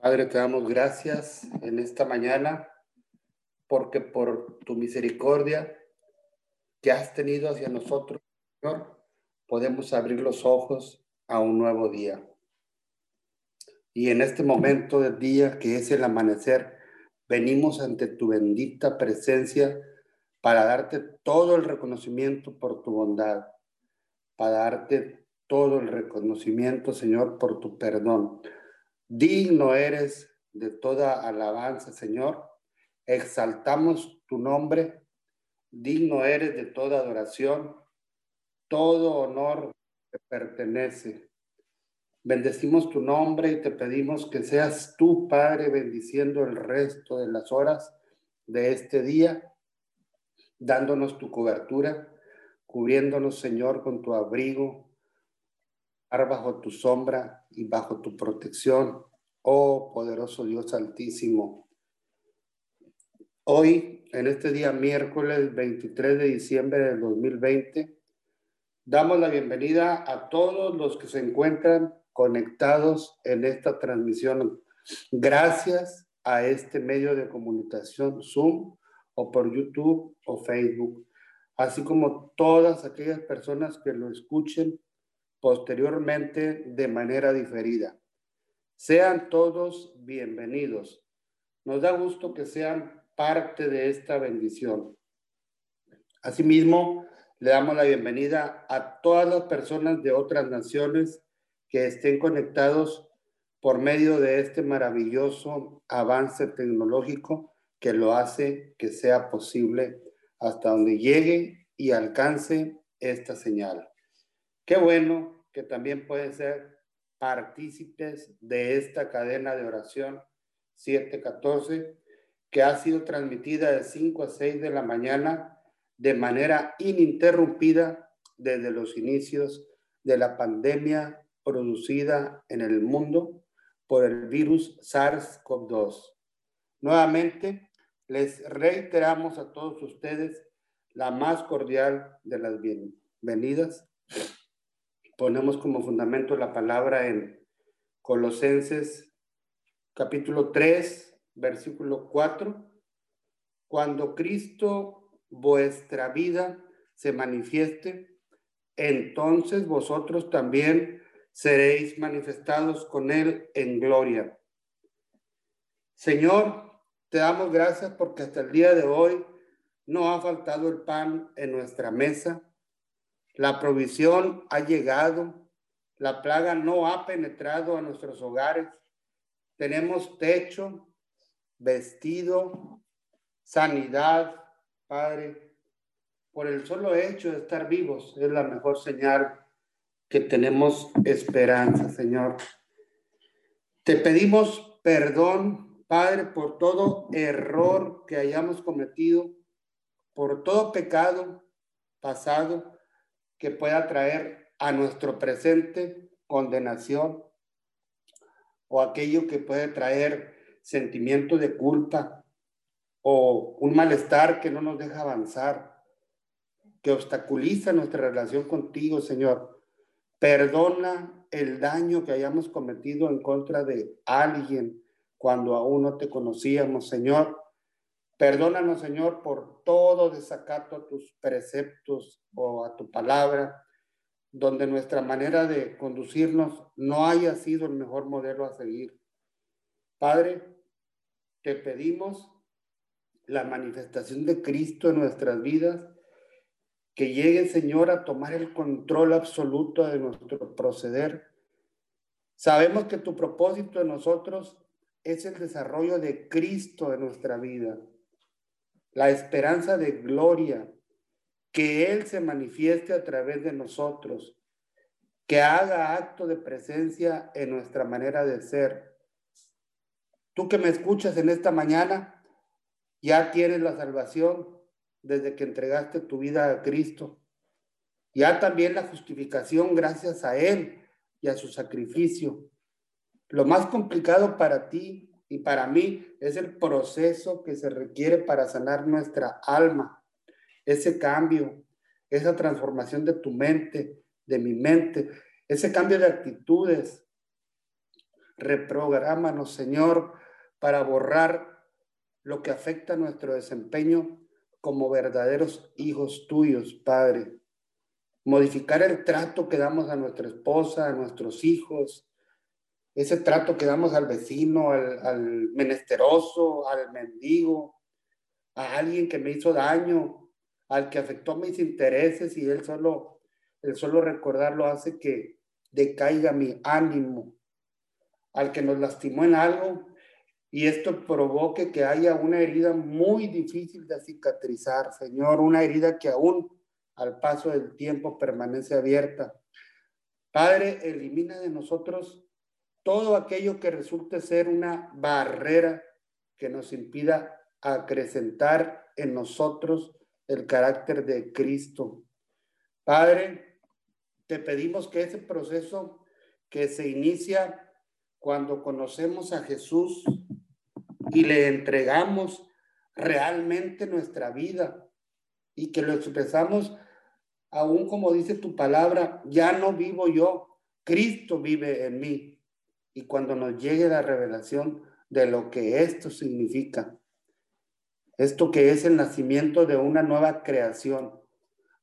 Padre, te damos gracias en esta mañana porque por tu misericordia que has tenido hacia nosotros, Señor, podemos abrir los ojos a un nuevo día. Y en este momento del día que es el amanecer, venimos ante tu bendita presencia para darte todo el reconocimiento por tu bondad, para darte todo el reconocimiento, Señor, por tu perdón. Digno eres de toda alabanza, Señor. Exaltamos tu nombre. Digno eres de toda adoración. Todo honor te pertenece. Bendecimos tu nombre y te pedimos que seas tú, Padre, bendiciendo el resto de las horas de este día, dándonos tu cobertura, cubriéndonos, Señor, con tu abrigo, bajo tu sombra y bajo tu protección, oh poderoso Dios altísimo. Hoy, en este día miércoles 23 de diciembre del 2020, damos la bienvenida a todos los que se encuentran conectados en esta transmisión. Gracias a este medio de comunicación Zoom o por YouTube o Facebook, así como todas aquellas personas que lo escuchen posteriormente de manera diferida. Sean todos bienvenidos. Nos da gusto que sean parte de esta bendición. Asimismo, le damos la bienvenida a todas las personas de otras naciones que estén conectados por medio de este maravilloso avance tecnológico que lo hace que sea posible hasta donde llegue y alcance esta señal. Qué bueno que también pueden ser partícipes de esta cadena de oración 714 que ha sido transmitida de 5 a 6 de la mañana de manera ininterrumpida desde los inicios de la pandemia producida en el mundo por el virus SARS-CoV-2. Nuevamente, les reiteramos a todos ustedes la más cordial de las bienvenidas ponemos como fundamento la palabra en Colosenses capítulo 3, versículo 4. Cuando Cristo vuestra vida se manifieste, entonces vosotros también seréis manifestados con Él en gloria. Señor, te damos gracias porque hasta el día de hoy no ha faltado el pan en nuestra mesa la provisión ha llegado, la plaga no ha penetrado a nuestros hogares, tenemos techo, vestido, sanidad, Padre. Por el solo hecho de estar vivos es la mejor señal que tenemos esperanza, Señor. Te pedimos perdón, Padre, por todo error que hayamos cometido, por todo pecado pasado que pueda traer a nuestro presente condenación o aquello que puede traer sentimiento de culpa o un malestar que no nos deja avanzar, que obstaculiza nuestra relación contigo, Señor. Perdona el daño que hayamos cometido en contra de alguien cuando aún no te conocíamos, Señor. Perdónanos, Señor, por todo desacato a tus preceptos o a tu palabra, donde nuestra manera de conducirnos no haya sido el mejor modelo a seguir. Padre, te pedimos la manifestación de Cristo en nuestras vidas, que llegue, Señor, a tomar el control absoluto de nuestro proceder. Sabemos que tu propósito en nosotros es el desarrollo de Cristo en nuestra vida la esperanza de gloria, que Él se manifieste a través de nosotros, que haga acto de presencia en nuestra manera de ser. Tú que me escuchas en esta mañana, ya tienes la salvación desde que entregaste tu vida a Cristo. Ya también la justificación gracias a Él y a su sacrificio. Lo más complicado para ti y para mí es el proceso que se requiere para sanar nuestra alma, ese cambio, esa transformación de tu mente, de mi mente, ese cambio de actitudes. reprográmanos, Señor, para borrar lo que afecta nuestro desempeño como verdaderos hijos tuyos, Padre. Modificar el trato que damos a nuestra esposa, a nuestros hijos, ese trato que damos al vecino, al, al menesteroso, al mendigo, a alguien que me hizo daño, al que afectó mis intereses y él solo, el solo recordarlo hace que decaiga mi ánimo, al que nos lastimó en algo y esto provoque que haya una herida muy difícil de cicatrizar, Señor, una herida que aún al paso del tiempo permanece abierta. Padre, elimina de nosotros todo aquello que resulte ser una barrera que nos impida acrecentar en nosotros el carácter de Cristo. Padre, te pedimos que ese proceso que se inicia cuando conocemos a Jesús y le entregamos realmente nuestra vida y que lo expresamos aún como dice tu palabra, ya no vivo yo, Cristo vive en mí. Y cuando nos llegue la revelación de lo que esto significa, esto que es el nacimiento de una nueva creación,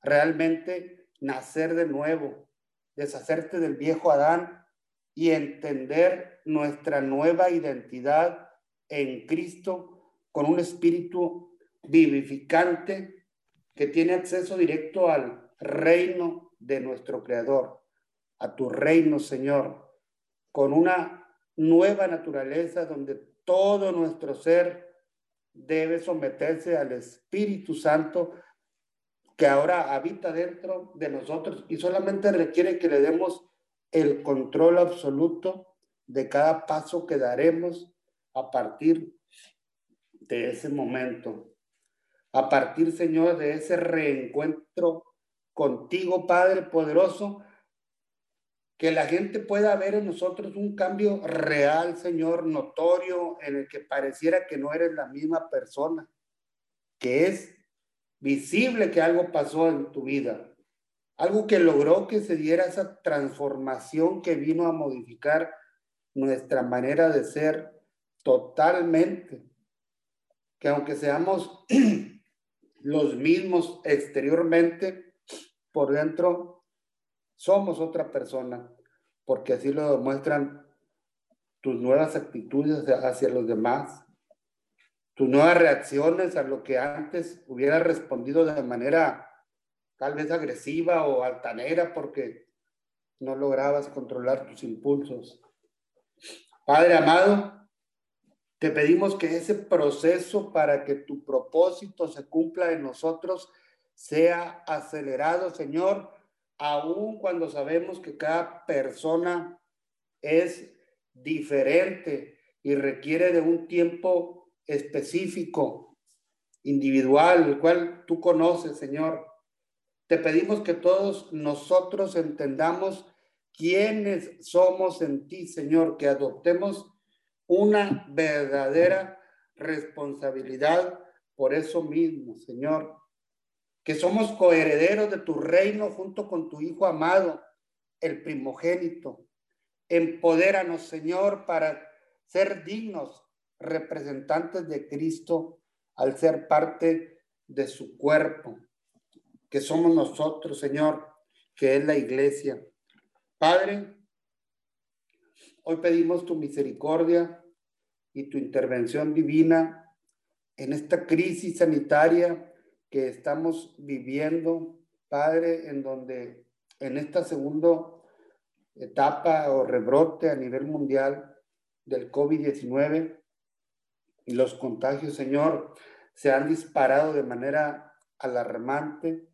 realmente nacer de nuevo, deshacerte del viejo Adán y entender nuestra nueva identidad en Cristo con un espíritu vivificante que tiene acceso directo al reino de nuestro Creador, a tu reino, Señor, con una nueva naturaleza donde todo nuestro ser debe someterse al Espíritu Santo que ahora habita dentro de nosotros y solamente requiere que le demos el control absoluto de cada paso que daremos a partir de ese momento. A partir, Señor, de ese reencuentro contigo, Padre poderoso, que la gente pueda ver en nosotros un cambio real, Señor, notorio, en el que pareciera que no eres la misma persona, que es visible que algo pasó en tu vida, algo que logró que se diera esa transformación que vino a modificar nuestra manera de ser totalmente, que aunque seamos los mismos exteriormente, por dentro somos otra persona, porque así lo demuestran tus nuevas actitudes hacia los demás, tus nuevas reacciones a lo que antes hubiera respondido de manera tal vez agresiva o altanera porque no lograbas controlar tus impulsos. Padre amado, te pedimos que ese proceso para que tu propósito se cumpla en nosotros sea acelerado, Señor, aun cuando sabemos que cada persona es diferente y requiere de un tiempo específico, individual, el cual tú conoces, Señor. Te pedimos que todos nosotros entendamos quiénes somos en ti, Señor, que adoptemos una verdadera responsabilidad por eso mismo, Señor que somos coherederos de tu reino junto con tu Hijo amado, el primogénito. Empodéranos, Señor, para ser dignos representantes de Cristo al ser parte de su cuerpo, que somos nosotros, Señor, que es la iglesia. Padre, hoy pedimos tu misericordia y tu intervención divina en esta crisis sanitaria que estamos viviendo, Padre, en donde en esta segunda etapa o rebrote a nivel mundial del COVID-19 y los contagios, Señor, se han disparado de manera alarmante.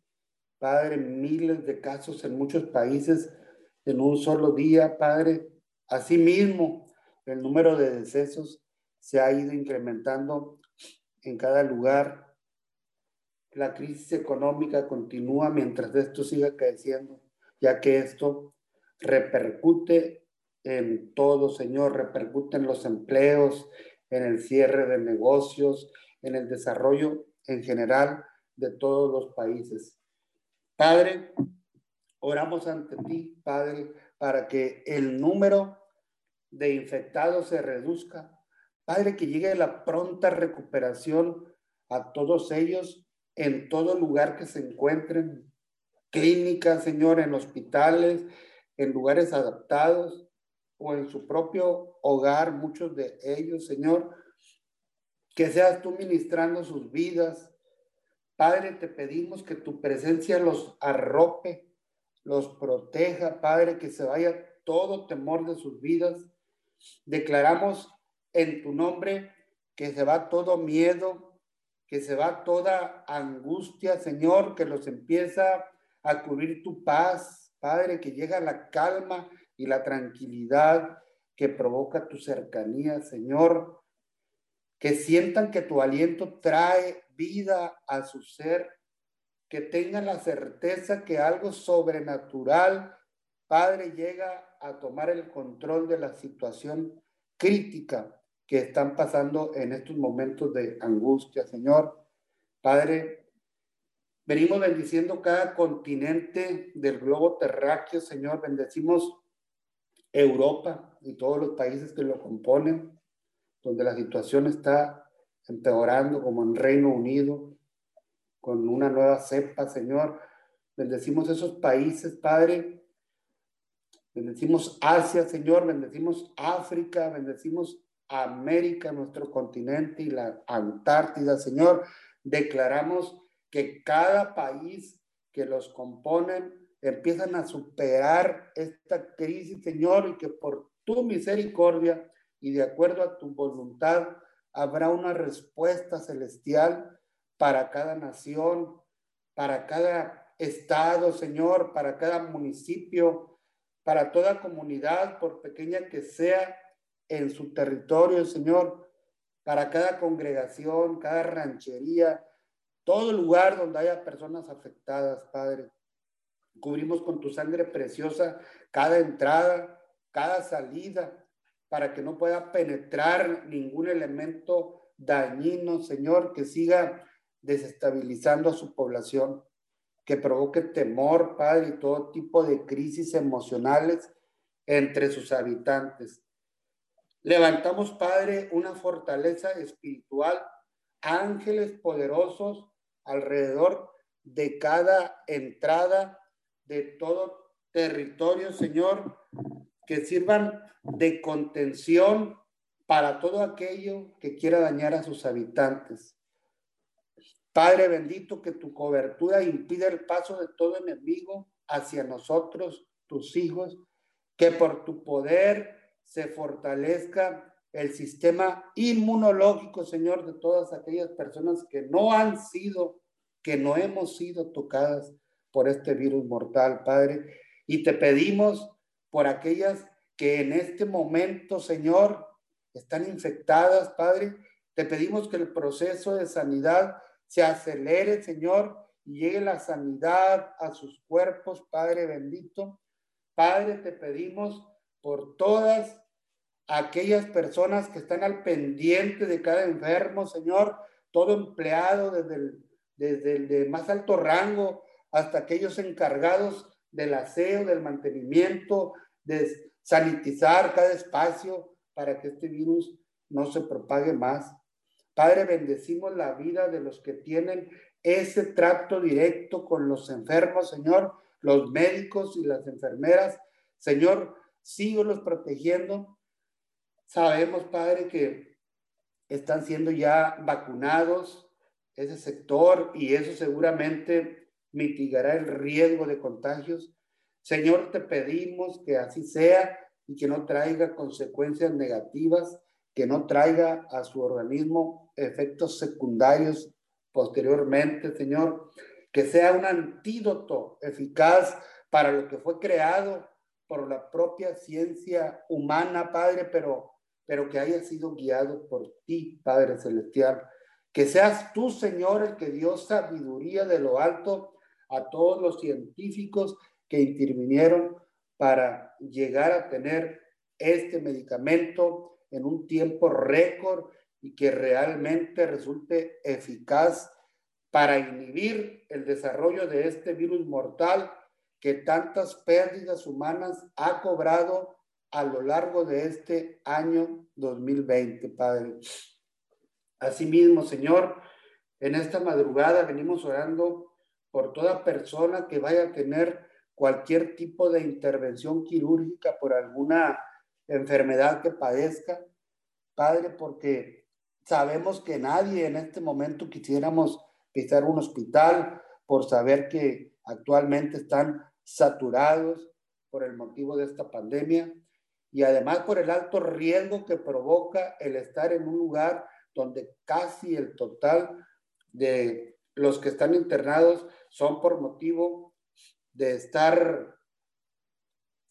Padre, miles de casos en muchos países en un solo día, Padre. Asimismo, el número de decesos se ha ido incrementando en cada lugar la crisis económica continúa mientras esto siga creciendo, ya que esto repercute en todo, Señor, repercute en los empleos, en el cierre de negocios, en el desarrollo en general de todos los países. Padre, oramos ante ti, Padre, para que el número de infectados se reduzca. Padre, que llegue la pronta recuperación a todos ellos en todo lugar que se encuentren, clínicas, Señor, en hospitales, en lugares adaptados o en su propio hogar, muchos de ellos, Señor, que seas tú ministrando sus vidas. Padre, te pedimos que tu presencia los arrope, los proteja, Padre, que se vaya todo temor de sus vidas. Declaramos en tu nombre que se va todo miedo, que se va toda angustia, Señor, que los empieza a cubrir tu paz, Padre, que llega la calma y la tranquilidad que provoca tu cercanía, Señor. Que sientan que tu aliento trae vida a su ser, que tengan la certeza que algo sobrenatural, Padre, llega a tomar el control de la situación crítica que están pasando en estos momentos de angustia, Señor. Padre, Venimos bendiciendo cada continente del globo terráqueo, Señor. Bendecimos Europa y todos los países que lo componen, donde la situación está empeorando, como en Reino Unido, con una nueva cepa, Señor. Bendecimos esos países, Padre. Bendecimos Asia, Señor. Bendecimos África. Bendecimos América, nuestro continente y la Antártida, Señor. Declaramos que cada país que los componen empiezan a superar esta crisis, Señor, y que por tu misericordia y de acuerdo a tu voluntad habrá una respuesta celestial para cada nación, para cada estado, Señor, para cada municipio, para toda comunidad, por pequeña que sea en su territorio, Señor, para cada congregación, cada ranchería, todo lugar donde haya personas afectadas, Padre. Cubrimos con tu sangre preciosa cada entrada, cada salida, para que no pueda penetrar ningún elemento dañino, Señor, que siga desestabilizando a su población, que provoque temor, Padre, y todo tipo de crisis emocionales entre sus habitantes. Levantamos, Padre, una fortaleza espiritual, ángeles poderosos alrededor de cada entrada de todo territorio, Señor, que sirvan de contención para todo aquello que quiera dañar a sus habitantes. Padre bendito, que tu cobertura impida el paso de todo enemigo hacia nosotros, tus hijos, que por tu poder se fortalezca el sistema inmunológico, Señor, de todas aquellas personas que no han sido, que no hemos sido tocadas por este virus mortal, Padre. Y te pedimos por aquellas que en este momento, Señor, están infectadas, Padre. Te pedimos que el proceso de sanidad se acelere, Señor, y llegue la sanidad a sus cuerpos, Padre bendito. Padre, te pedimos por todas aquellas personas que están al pendiente de cada enfermo, Señor, todo empleado desde el, desde el de más alto rango hasta aquellos encargados del aseo, del mantenimiento, de sanitizar cada espacio para que este virus no se propague más. Padre, bendecimos la vida de los que tienen ese trato directo con los enfermos, Señor, los médicos y las enfermeras. Señor, síguelos protegiendo Sabemos, Padre, que están siendo ya vacunados ese sector y eso seguramente mitigará el riesgo de contagios. Señor, te pedimos que así sea y que no traiga consecuencias negativas, que no traiga a su organismo efectos secundarios posteriormente, Señor, que sea un antídoto eficaz para lo que fue creado por la propia ciencia humana, Padre, pero pero que haya sido guiado por ti, Padre Celestial. Que seas tú, Señor, el que dio sabiduría de lo alto a todos los científicos que intervinieron para llegar a tener este medicamento en un tiempo récord y que realmente resulte eficaz para inhibir el desarrollo de este virus mortal que tantas pérdidas humanas ha cobrado a lo largo de este año 2020, Padre. Asimismo, Señor, en esta madrugada venimos orando por toda persona que vaya a tener cualquier tipo de intervención quirúrgica por alguna enfermedad que padezca, Padre, porque sabemos que nadie en este momento quisiéramos pisar un hospital por saber que actualmente están saturados por el motivo de esta pandemia y además por el alto riesgo que provoca el estar en un lugar donde casi el total de los que están internados son por motivo de estar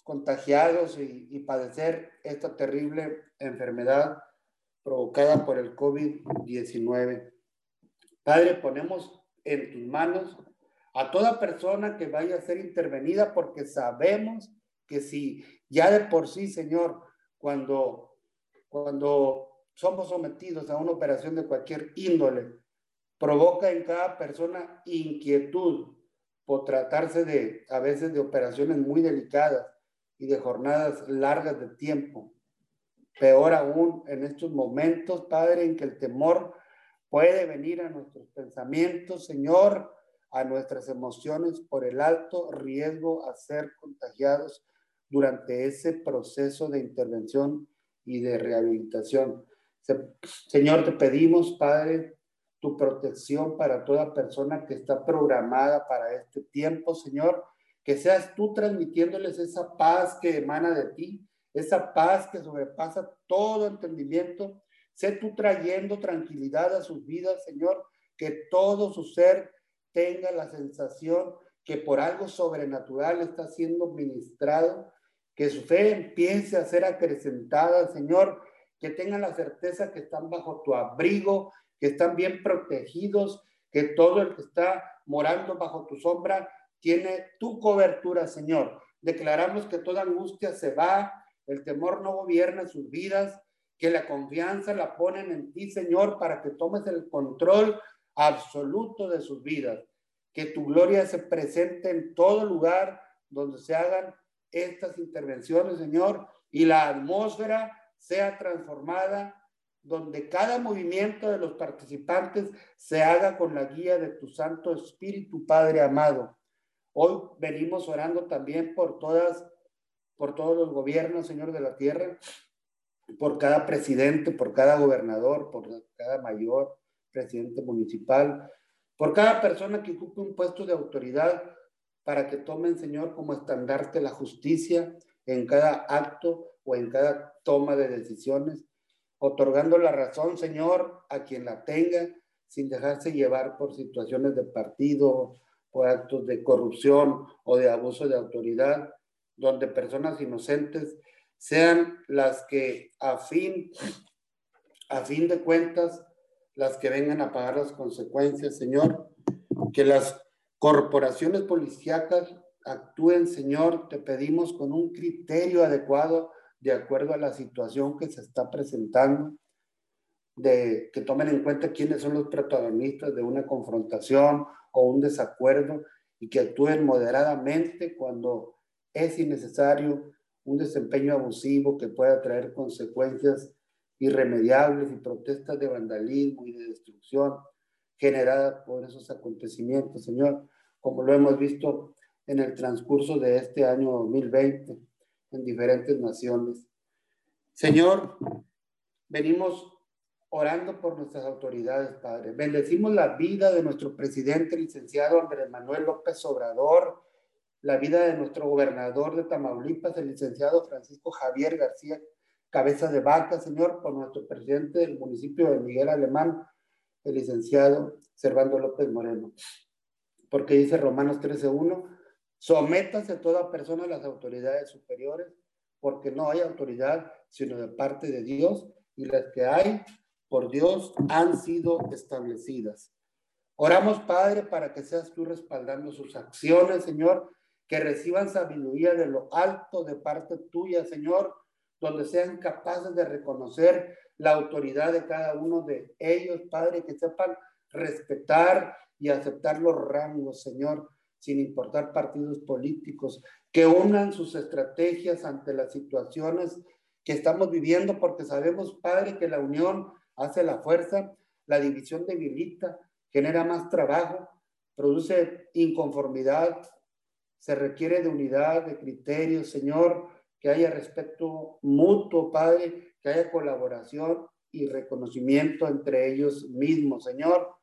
contagiados y, padecer esta terrible enfermedad provocada por el COVID-19. Padre, ponemos en tus manos a toda persona que vaya a ser intervenida porque sabemos que si ya de por sí, Señor, cuando, cuando somos sometidos a una operación de cualquier índole, provoca en cada persona inquietud por tratarse de, a veces, de operaciones muy delicadas y de jornadas largas de tiempo. Peor aún en estos momentos, Padre, en que el temor puede venir a nuestros pensamientos, Señor, a nuestras emociones por el alto riesgo a ser contagiados durante ese proceso de intervención y de rehabilitación. Señor, te pedimos, Padre, tu protección para toda persona que está programada para este tiempo, Señor, que seas tú transmitiéndoles esa paz que emana de ti, esa paz que sobrepasa todo entendimiento. Sé tú trayendo tranquilidad a sus vidas, Señor, que todo su ser tenga la sensación que por algo sobrenatural está siendo ministrado, que su fe empiece a ser acrecentada, Señor, que tengan la certeza que están bajo tu abrigo, que están bien protegidos, que todo el que está morando bajo tu sombra tiene tu cobertura, Señor. Declaramos que toda angustia se va, el temor no gobierna sus vidas, que la confianza la ponen en ti, Señor, para que tomes el control absoluto de sus vidas. Que tu gloria se presente en todo lugar donde se hagan estas intervenciones, Señor, y la atmósfera sea transformada, donde cada movimiento de los participantes se haga con la guía de tu Santo Espíritu, Padre amado. Hoy venimos orando también por todas, por todos los gobiernos, Señor, de la tierra, por cada presidente, por cada gobernador, por cada mayor presidente municipal, por cada persona que ocupe un puesto de autoridad, para que tomen, Señor, como estandarte la justicia en cada acto o en cada toma de decisiones, otorgando la razón, Señor, a quien la tenga, sin dejarse llevar por situaciones de partido, por actos de corrupción o de abuso de autoridad, donde personas inocentes sean las que a fin, a fin de cuentas, las que vengan a pagar las consecuencias, Señor, que las corporaciones policíacas actúen, Señor, te pedimos con un criterio adecuado de acuerdo a la situación que se está presentando, de que tomen en cuenta quiénes son los protagonistas de una confrontación o un desacuerdo y que actúen moderadamente cuando es innecesario un desempeño abusivo que pueda traer consecuencias irremediables y protestas de vandalismo y de destrucción generadas por esos acontecimientos, Señor, como lo hemos visto en el transcurso de este año 2020 en diferentes naciones. Señor, venimos orando por nuestras autoridades, Padre. Bendecimos la vida de nuestro presidente, licenciado Andrés Manuel López Obrador, la vida de nuestro gobernador de Tamaulipas, el licenciado Francisco Javier García Cabeza de Vaca, Señor, por nuestro presidente del municipio de Miguel Alemán, el licenciado Servando López Moreno. Porque dice Romanos 13.1, Sométase toda persona a las autoridades superiores, porque no hay autoridad sino de parte de Dios, y las que hay por Dios han sido establecidas. Oramos, Padre, para que seas tú respaldando sus acciones, Señor, que reciban sabiduría de lo alto de parte tuya, Señor, donde sean capaces de reconocer la autoridad de cada uno de ellos, Padre, que sepan respetar y aceptar los rangos, Señor, sin importar partidos políticos, que unan sus estrategias ante las situaciones que estamos viviendo, porque sabemos, Padre, que la unión hace la fuerza, la división debilita, genera más trabajo, produce inconformidad, se requiere de unidad, de criterios, Señor, que haya respeto mutuo, Padre, que haya colaboración y reconocimiento entre ellos mismos, Señor.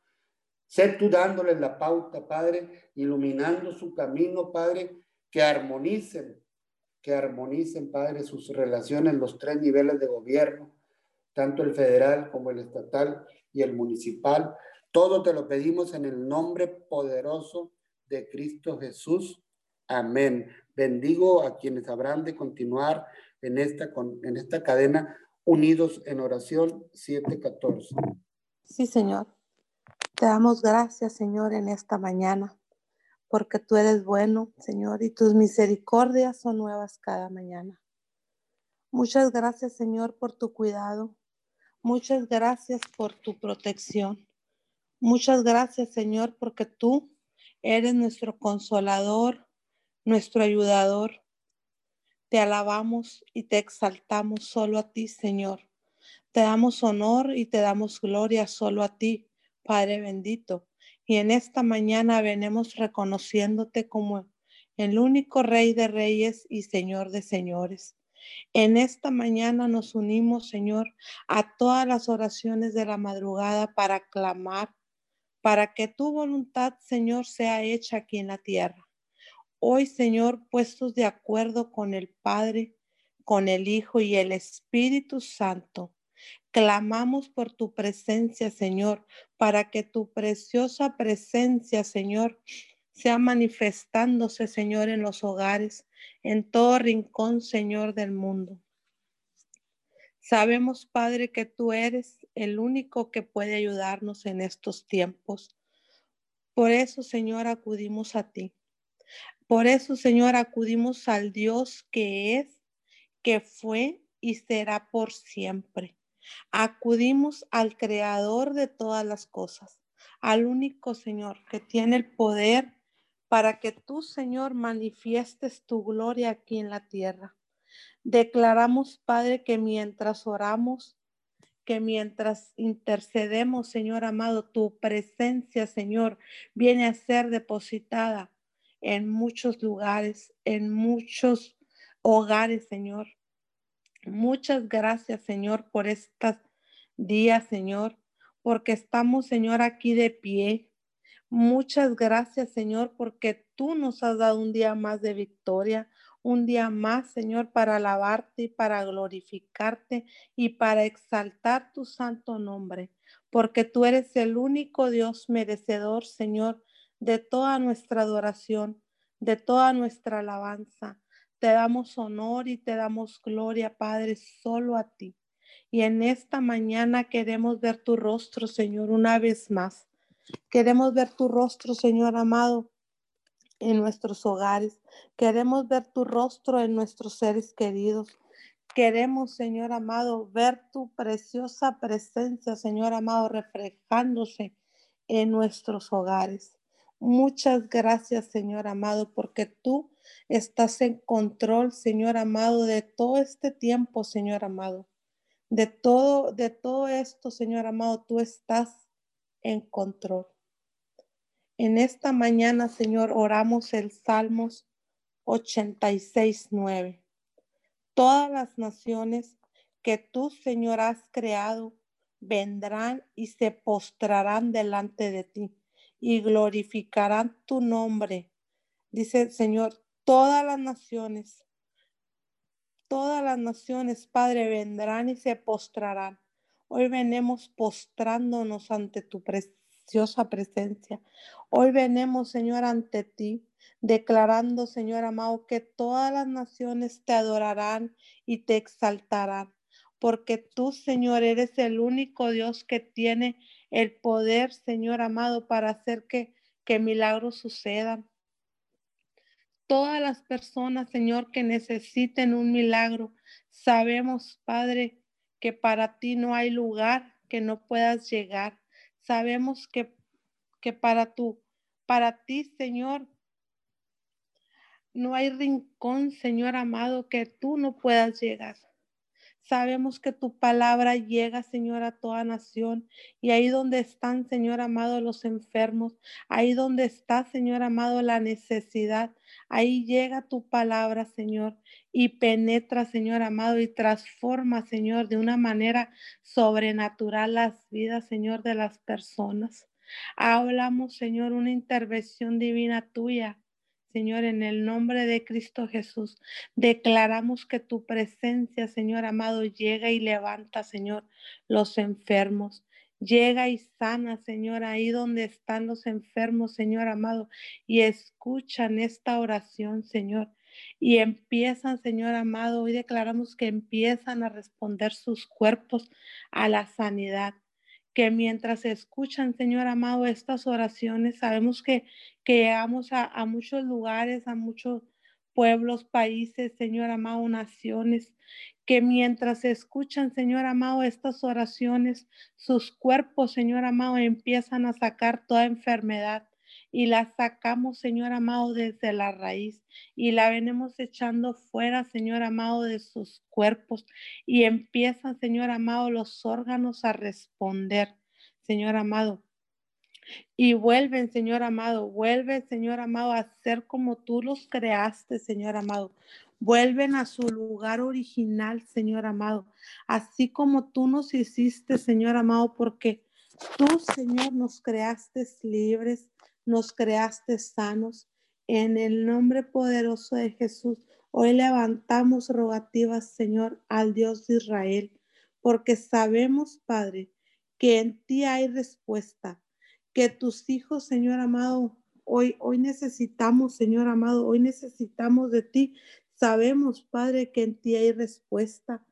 Sé tú dándoles la pauta, Padre, iluminando su camino, Padre, que armonicen, que armonicen, Padre, sus relaciones, los tres niveles de gobierno, tanto el federal como el estatal y el municipal. Todo te lo pedimos en el nombre poderoso de Cristo Jesús. Amén. Bendigo a quienes habrán de continuar en esta, en esta cadena unidos en oración 714. Sí, Señor. Te damos gracias, Señor, en esta mañana, porque tú eres bueno, Señor, y tus misericordias son nuevas cada mañana. Muchas gracias, Señor, por tu cuidado. Muchas gracias por tu protección. Muchas gracias, Señor, porque tú eres nuestro consolador, nuestro ayudador. Te alabamos y te exaltamos solo a ti, Señor. Te damos honor y te damos gloria solo a ti Padre bendito. Y en esta mañana venimos reconociéndote como el único Rey de Reyes y Señor de Señores. En esta mañana nos unimos, Señor, a todas las oraciones de la madrugada para clamar, para que tu voluntad, Señor, sea hecha aquí en la tierra. Hoy, Señor, puestos de acuerdo con el Padre, con el Hijo y el Espíritu Santo, Clamamos por tu presencia, Señor, para que tu preciosa presencia, Señor, sea manifestándose, Señor, en los hogares, en todo rincón, Señor, del mundo. Sabemos, Padre, que tú eres el único que puede ayudarnos en estos tiempos. Por eso, Señor, acudimos a ti. Por eso, Señor, acudimos al Dios que es, que fue y será por siempre. Acudimos al creador de todas las cosas, al único Señor que tiene el poder para que tú, Señor, manifiestes tu gloria aquí en la tierra. Declaramos, Padre, que mientras oramos, que mientras intercedemos, Señor amado, tu presencia, Señor, viene a ser depositada en muchos lugares, en muchos hogares, Señor. Muchas gracias, Señor, por estos días, Señor, porque estamos, Señor, aquí de pie. Muchas gracias, Señor, porque tú nos has dado un día más de victoria, un día más, Señor, para alabarte y para glorificarte y para exaltar tu santo nombre, porque tú eres el único Dios merecedor, Señor, de toda nuestra adoración, de toda nuestra alabanza. Te damos honor y te damos gloria, Padre, solo a ti. Y en esta mañana queremos ver tu rostro, Señor, una vez más. Queremos ver tu rostro, Señor amado, en nuestros hogares. Queremos ver tu rostro en nuestros seres queridos. Queremos, Señor amado, ver tu preciosa presencia, Señor amado, reflejándose en nuestros hogares. Muchas gracias, Señor amado, porque tú estás en control, Señor amado, de todo este tiempo, Señor amado. De todo, de todo esto, Señor amado, tú estás en control. En esta mañana, Señor, oramos el Salmos 86, 9. Todas las naciones que tú, Señor, has creado vendrán y se postrarán delante de ti y glorificarán tu nombre. Dice Señor, todas las naciones, todas las naciones, Padre, vendrán y se postrarán. Hoy venimos postrándonos ante tu preciosa presencia. Hoy venimos, Señor, ante ti, declarando, Señor amado, que todas las naciones te adorarán y te exaltarán, porque tú, Señor, eres el único Dios que tiene el poder, Señor amado, para hacer que, que milagros sucedan. Todas las personas, Señor, que necesiten un milagro, sabemos, Padre, que para ti no hay lugar que no puedas llegar. Sabemos que, que para para ti, Señor, no hay rincón, Señor amado, que tú no puedas llegar. Sabemos que tu palabra llega, Señor, a toda nación. Y ahí donde están, Señor amado, los enfermos, ahí donde está, Señor amado, la necesidad, ahí llega tu palabra, Señor, y penetra, Señor amado, y transforma, Señor, de una manera sobrenatural las vidas, Señor, de las personas. Hablamos, Señor, una intervención divina tuya Señor, en el nombre de Cristo Jesús, declaramos que tu presencia, Señor amado, llega y levanta, Señor, los enfermos. Llega y sana, Señor, ahí donde están los enfermos, Señor amado, y escuchan esta oración, Señor. Y empiezan, Señor amado, hoy declaramos que empiezan a responder sus cuerpos a la sanidad que mientras escuchan, Señor amado, estas oraciones, sabemos que, que llegamos a, a muchos lugares, a muchos pueblos, países, Señor amado, naciones, que mientras escuchan, Señor amado, estas oraciones, sus cuerpos, Señor amado, empiezan a sacar toda enfermedad, y la sacamos, Señor amado, desde la raíz y la venimos echando fuera, Señor amado, de sus cuerpos y empiezan, Señor amado, los órganos a responder, Señor amado. Y vuelven, Señor amado, vuelven, Señor amado, a ser como tú los creaste, Señor amado. Vuelven a su lugar original, Señor amado, así como tú nos hiciste, Señor amado, porque tú, Señor, nos creaste libres, nos creaste sanos. En el nombre poderoso de Jesús, hoy levantamos rogativas, Señor, al Dios de Israel, porque sabemos, Padre, que en ti hay respuesta, que tus hijos, Señor amado, hoy, hoy necesitamos, Señor amado, hoy necesitamos de ti. Sabemos, Padre, que en ti hay respuesta.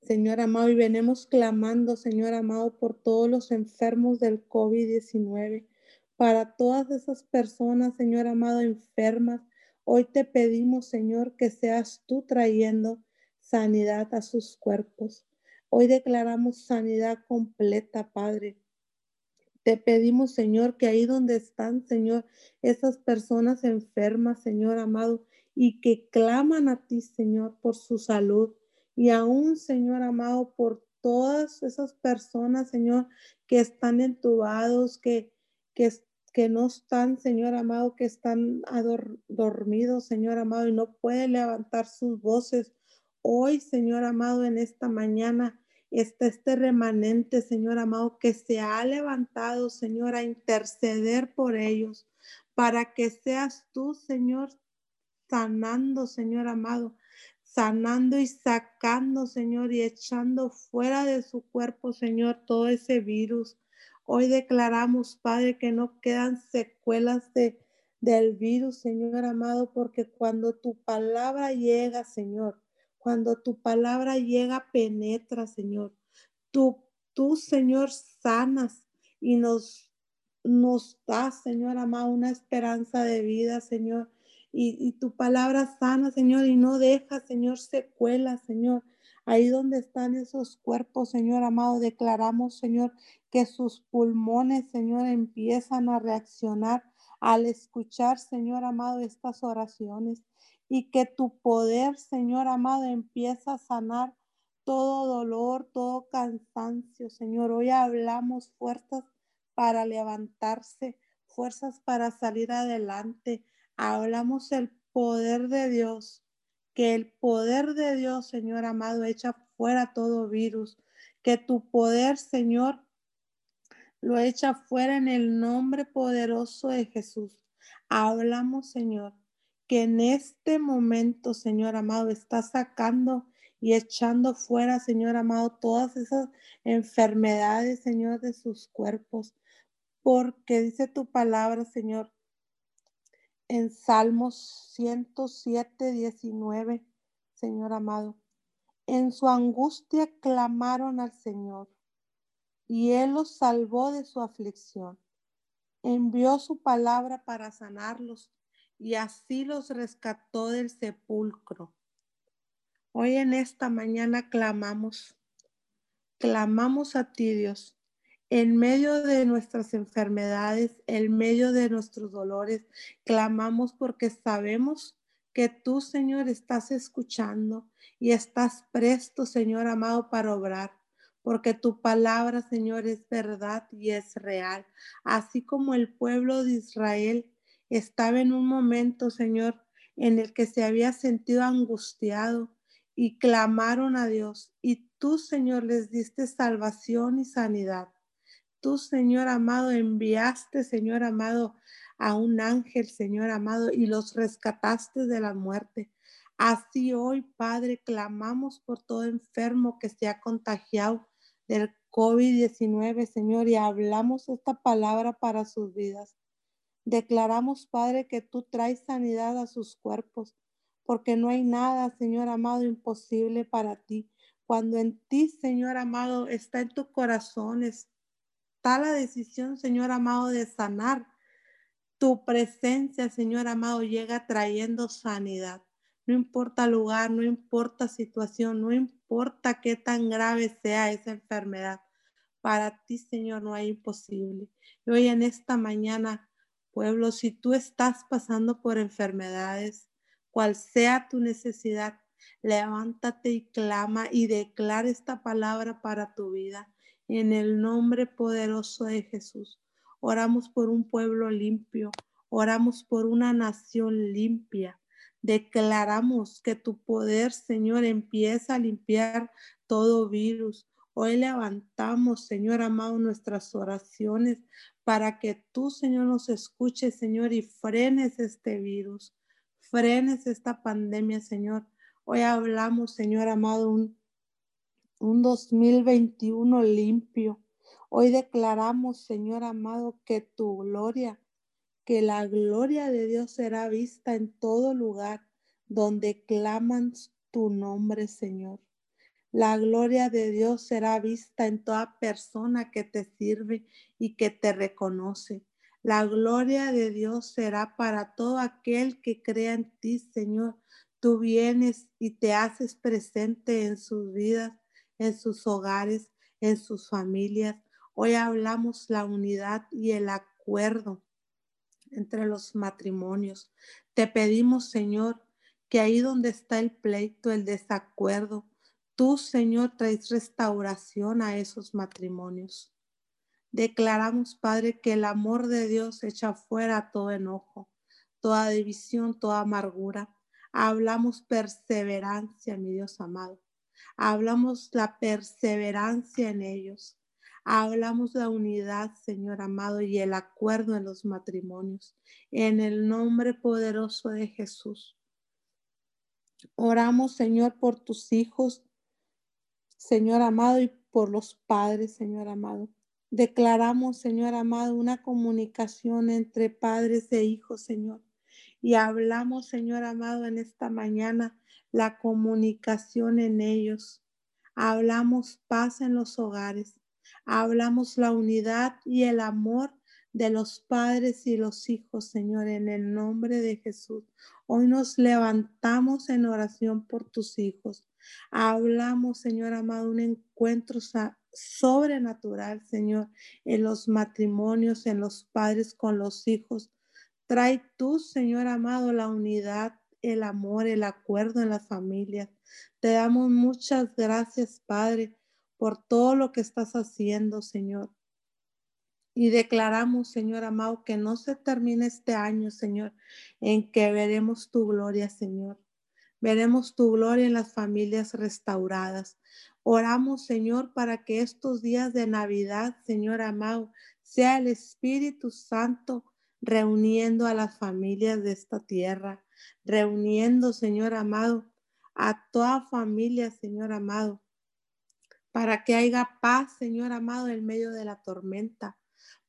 Señor amado, y venimos clamando, Señor amado, por todos los enfermos del COVID-19 para todas esas personas, Señor amado, enfermas. Hoy te pedimos, Señor, que seas tú trayendo sanidad a sus cuerpos. Hoy declaramos sanidad completa, Padre. Te pedimos, Señor, que ahí donde están, Señor, esas personas enfermas, Señor amado, y que claman a ti, Señor, por su salud. Y aún, Señor amado, por todas esas personas, Señor, que están entubados, que, que, que no están, Señor amado, que están dormidos, Señor amado, y no pueden levantar sus voces. Hoy, Señor amado, en esta mañana está este remanente, Señor amado, que se ha levantado, Señor, a interceder por ellos, para que seas tú, Señor, sanando, Señor amado, sanando y sacando, Señor, y echando fuera de su cuerpo, Señor, todo ese virus. Hoy declaramos, Padre, que no quedan secuelas de, del virus, Señor amado, porque cuando tu palabra llega, Señor, cuando tu palabra llega, penetra, Señor. Tú, tú Señor, sanas y nos, nos das, Señor amado, una esperanza de vida, Señor. Y, y tu palabra sana, Señor, y no deja, Señor, secuelas, Señor. Ahí donde están esos cuerpos, Señor amado, declaramos, Señor, que sus pulmones, Señor, empiezan a reaccionar al escuchar, Señor amado, estas oraciones y que tu poder, Señor amado, empieza a sanar todo dolor, todo cansancio, Señor. Hoy hablamos fuerzas para levantarse, fuerzas para salir adelante. Hablamos el poder de Dios que el poder de Dios, Señor amado, echa fuera todo virus, que tu poder, Señor, lo echa fuera en el nombre poderoso de Jesús. Hablamos, Señor, que en este momento, Señor amado, está sacando y echando fuera, Señor amado, todas esas enfermedades, Señor, de sus cuerpos. Porque dice tu palabra, Señor, en Salmos 107, 19, Señor amado. En su angustia clamaron al Señor y Él los salvó de su aflicción. Envió su palabra para sanarlos y así los rescató del sepulcro. Hoy en esta mañana clamamos, clamamos a ti Dios En medio de nuestras enfermedades, en medio de nuestros dolores, clamamos porque sabemos que tú, Señor, estás escuchando y estás presto, Señor amado, para obrar porque tu palabra, Señor, es verdad y es real. Así como el pueblo de Israel estaba en un momento, Señor, en el que se había sentido angustiado y clamaron a Dios. Y tú, Señor, les diste salvación y sanidad. Tú, Señor amado, enviaste, Señor amado, a un ángel, Señor amado, y los rescataste de la muerte. Así hoy, Padre, clamamos por todo enfermo que se ha contagiado del COVID-19, Señor, y hablamos esta palabra para sus vidas. Declaramos, Padre, que tú traes sanidad a sus cuerpos, porque no hay nada, Señor amado, imposible para ti. Cuando en ti, Señor amado, está en tu corazón, está la decisión, Señor amado, de sanar. Tu presencia, Señor amado, llega trayendo sanidad. No importa lugar, no importa situación, no importa qué tan grave sea esa enfermedad. Para ti, Señor, no hay imposible. Y hoy en esta mañana, pueblo, si tú estás pasando por enfermedades, cual sea tu necesidad, levántate y clama y declara esta palabra para tu vida. En el nombre poderoso de Jesús. Oramos por un pueblo limpio, oramos por una nación limpia. Declaramos que tu poder, Señor, empieza a limpiar todo virus. Hoy levantamos, Señor amado, nuestras oraciones para que tú, Señor, nos escuches, Señor, y frenes este virus, frenes esta pandemia, Señor. Hoy hablamos, Señor amado, un, un 2021 limpio. Hoy declaramos, Señor amado, que tu gloria que la gloria de Dios será vista en todo lugar donde claman tu nombre, Señor. La gloria de Dios será vista en toda persona que te sirve y que te reconoce. La gloria de Dios será para todo aquel que crea en ti, Señor. Tú vienes y te haces presente en sus vidas, en sus hogares, en sus familias. Hoy hablamos la unidad y el acuerdo entre los matrimonios. Te pedimos, Señor, que ahí donde está el pleito, el desacuerdo, tú, Señor, traes restauración a esos matrimonios. Declaramos, Padre, que el amor de Dios echa fuera todo enojo, toda división, toda amargura. Hablamos perseverancia, mi Dios amado. Hablamos la perseverancia en ellos. Hablamos la unidad, Señor amado, y el acuerdo en los matrimonios. En el nombre poderoso de Jesús. Oramos, Señor, por tus hijos, Señor amado, y por los padres, Señor amado. Declaramos, Señor amado, una comunicación entre padres e hijos, Señor. Y hablamos, Señor amado, en esta mañana la comunicación en ellos. Hablamos paz en los hogares. Hablamos la unidad y el amor de los padres y los hijos, Señor, en el nombre de Jesús. Hoy nos levantamos en oración por tus hijos. Hablamos, Señor amado, un encuentro sobrenatural, Señor, en los matrimonios, en los padres con los hijos. Trae tú, Señor amado, la unidad, el amor, el acuerdo en las familias. Te damos muchas gracias, Padre por todo lo que estás haciendo, Señor. Y declaramos, Señor amado, que no se termine este año, Señor, en que veremos tu gloria, Señor. Veremos tu gloria en las familias restauradas. Oramos, Señor, para que estos días de Navidad, Señor amado, sea el Espíritu Santo reuniendo a las familias de esta tierra, reuniendo, Señor amado, a toda familia, Señor amado, para que haya paz, Señor amado, en medio de la tormenta,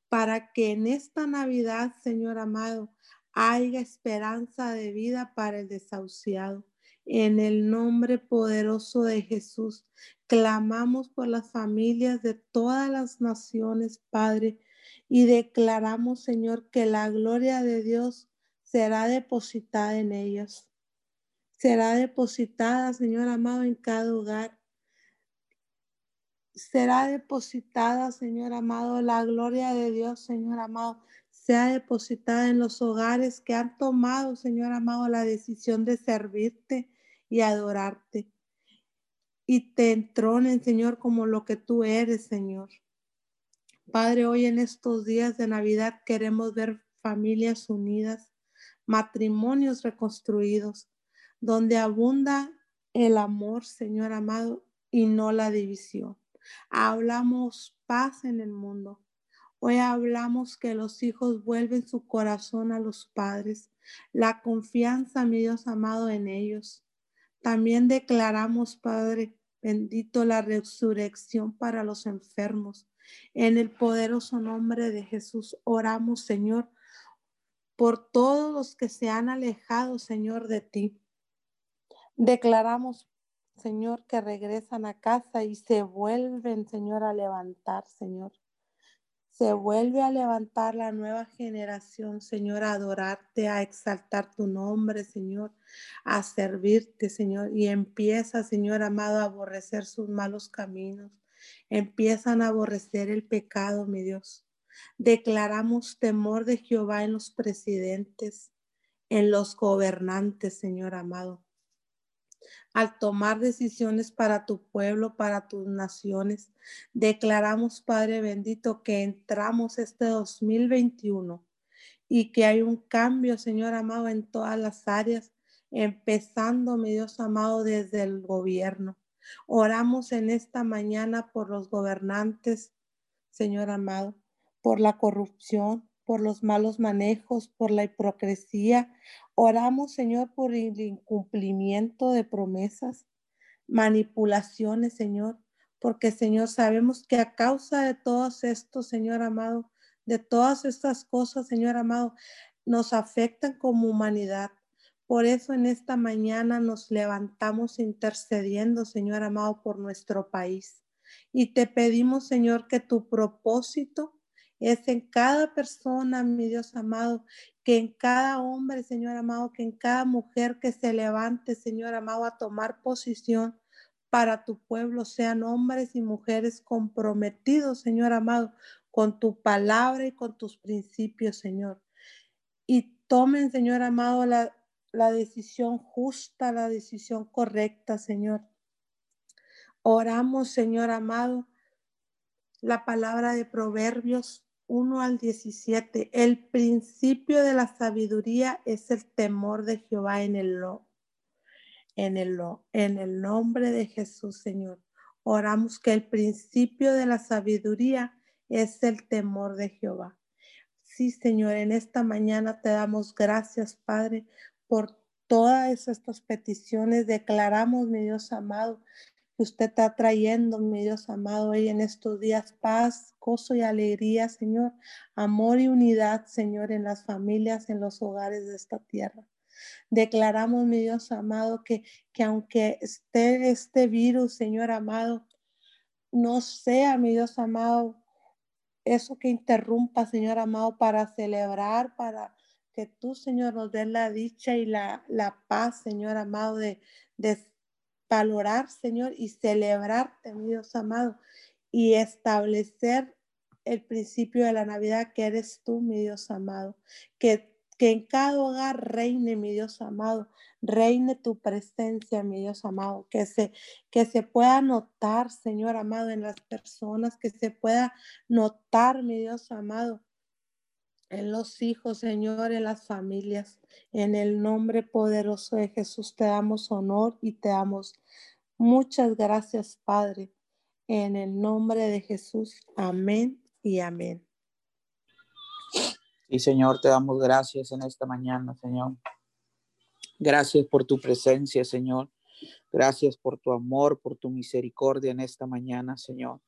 para que en esta Navidad, Señor amado, haya esperanza de vida para el desahuciado. En el nombre poderoso de Jesús, clamamos por las familias de todas las naciones, Padre, y declaramos, Señor, que la gloria de Dios será depositada en ellos. Será depositada, Señor amado, en cada hogar será depositada, Señor amado, la gloria de Dios, Señor amado, sea depositada en los hogares que han tomado, Señor amado, la decisión de servirte y adorarte. Y te entronen, Señor, como lo que tú eres, Señor. Padre, hoy en estos días de Navidad queremos ver familias unidas, matrimonios reconstruidos, donde abunda el amor, Señor amado, y no la división. Hablamos paz en el mundo. Hoy hablamos que los hijos vuelven su corazón a los padres, la confianza, mi Dios amado, en ellos. También declaramos, Padre bendito, la resurrección para los enfermos. En el poderoso nombre de Jesús oramos, Señor, por todos los que se han alejado, Señor, de ti. Declaramos, Señor, que regresan a casa y se vuelven, Señor, a levantar, Señor. Se vuelve a levantar la nueva generación, Señor, a adorarte, a exaltar tu nombre, Señor, a servirte, Señor. Y empieza, Señor amado, a aborrecer sus malos caminos. Empiezan a aborrecer el pecado, mi Dios. Declaramos temor de Jehová en los presidentes, en los gobernantes, Señor amado al tomar decisiones para tu pueblo, para tus naciones. Declaramos, Padre bendito, que entramos este 2021 y que hay un cambio, Señor amado, en todas las áreas, empezando, mi Dios amado, desde el gobierno. Oramos en esta mañana por los gobernantes, Señor amado, por la corrupción, por los malos manejos, por la hipocresía. Oramos, Señor, por el incumplimiento de promesas, manipulaciones, Señor, porque, Señor, sabemos que a causa de todos estos, Señor amado, de todas estas cosas, Señor amado, nos afectan como humanidad. Por eso en esta mañana nos levantamos intercediendo, Señor amado, por nuestro país. Y te pedimos, Señor, que tu propósito es en cada persona, mi Dios amado, que en cada hombre, Señor amado, que en cada mujer que se levante, Señor amado, a tomar posición para tu pueblo, sean hombres y mujeres comprometidos, Señor amado, con tu palabra y con tus principios, Señor. Y tomen, Señor amado, la, la decisión justa, la decisión correcta, Señor. Oramos, Señor amado, la palabra de Proverbios 1 al 17. El principio de la sabiduría es el temor de Jehová en el lo, en el lo, en el nombre de Jesús, Señor. Oramos que el principio de la sabiduría es el temor de Jehová. Sí, Señor, en esta mañana te damos gracias, Padre, por todas estas peticiones. Declaramos, mi Dios amado, que usted está trayendo, mi Dios amado, hoy en estos días paz, gozo y alegría, Señor, amor y unidad, Señor, en las familias, en los hogares de esta tierra. Declaramos, mi Dios amado, que, que aunque esté este virus, Señor amado, no sea, mi Dios amado, eso que interrumpa, Señor amado, para celebrar, para que tú, Señor, nos dé la dicha y la, la paz, Señor amado, de valorar, Señor, y celebrarte, mi Dios amado, y establecer el principio de la Navidad que eres tú, mi Dios amado, que, que en cada hogar reine, mi Dios amado, reine tu presencia, mi Dios amado, que se, que se pueda notar, Señor amado, en las personas, que se pueda notar, mi Dios amado, en los hijos, Señor, en las familias. En el nombre poderoso de Jesús te damos honor y te damos muchas gracias, Padre. En el nombre de Jesús. Amén y amén. Y Señor, te damos gracias en esta mañana, Señor. Gracias por tu presencia, Señor. Gracias por tu amor, por tu misericordia en esta mañana, Señor.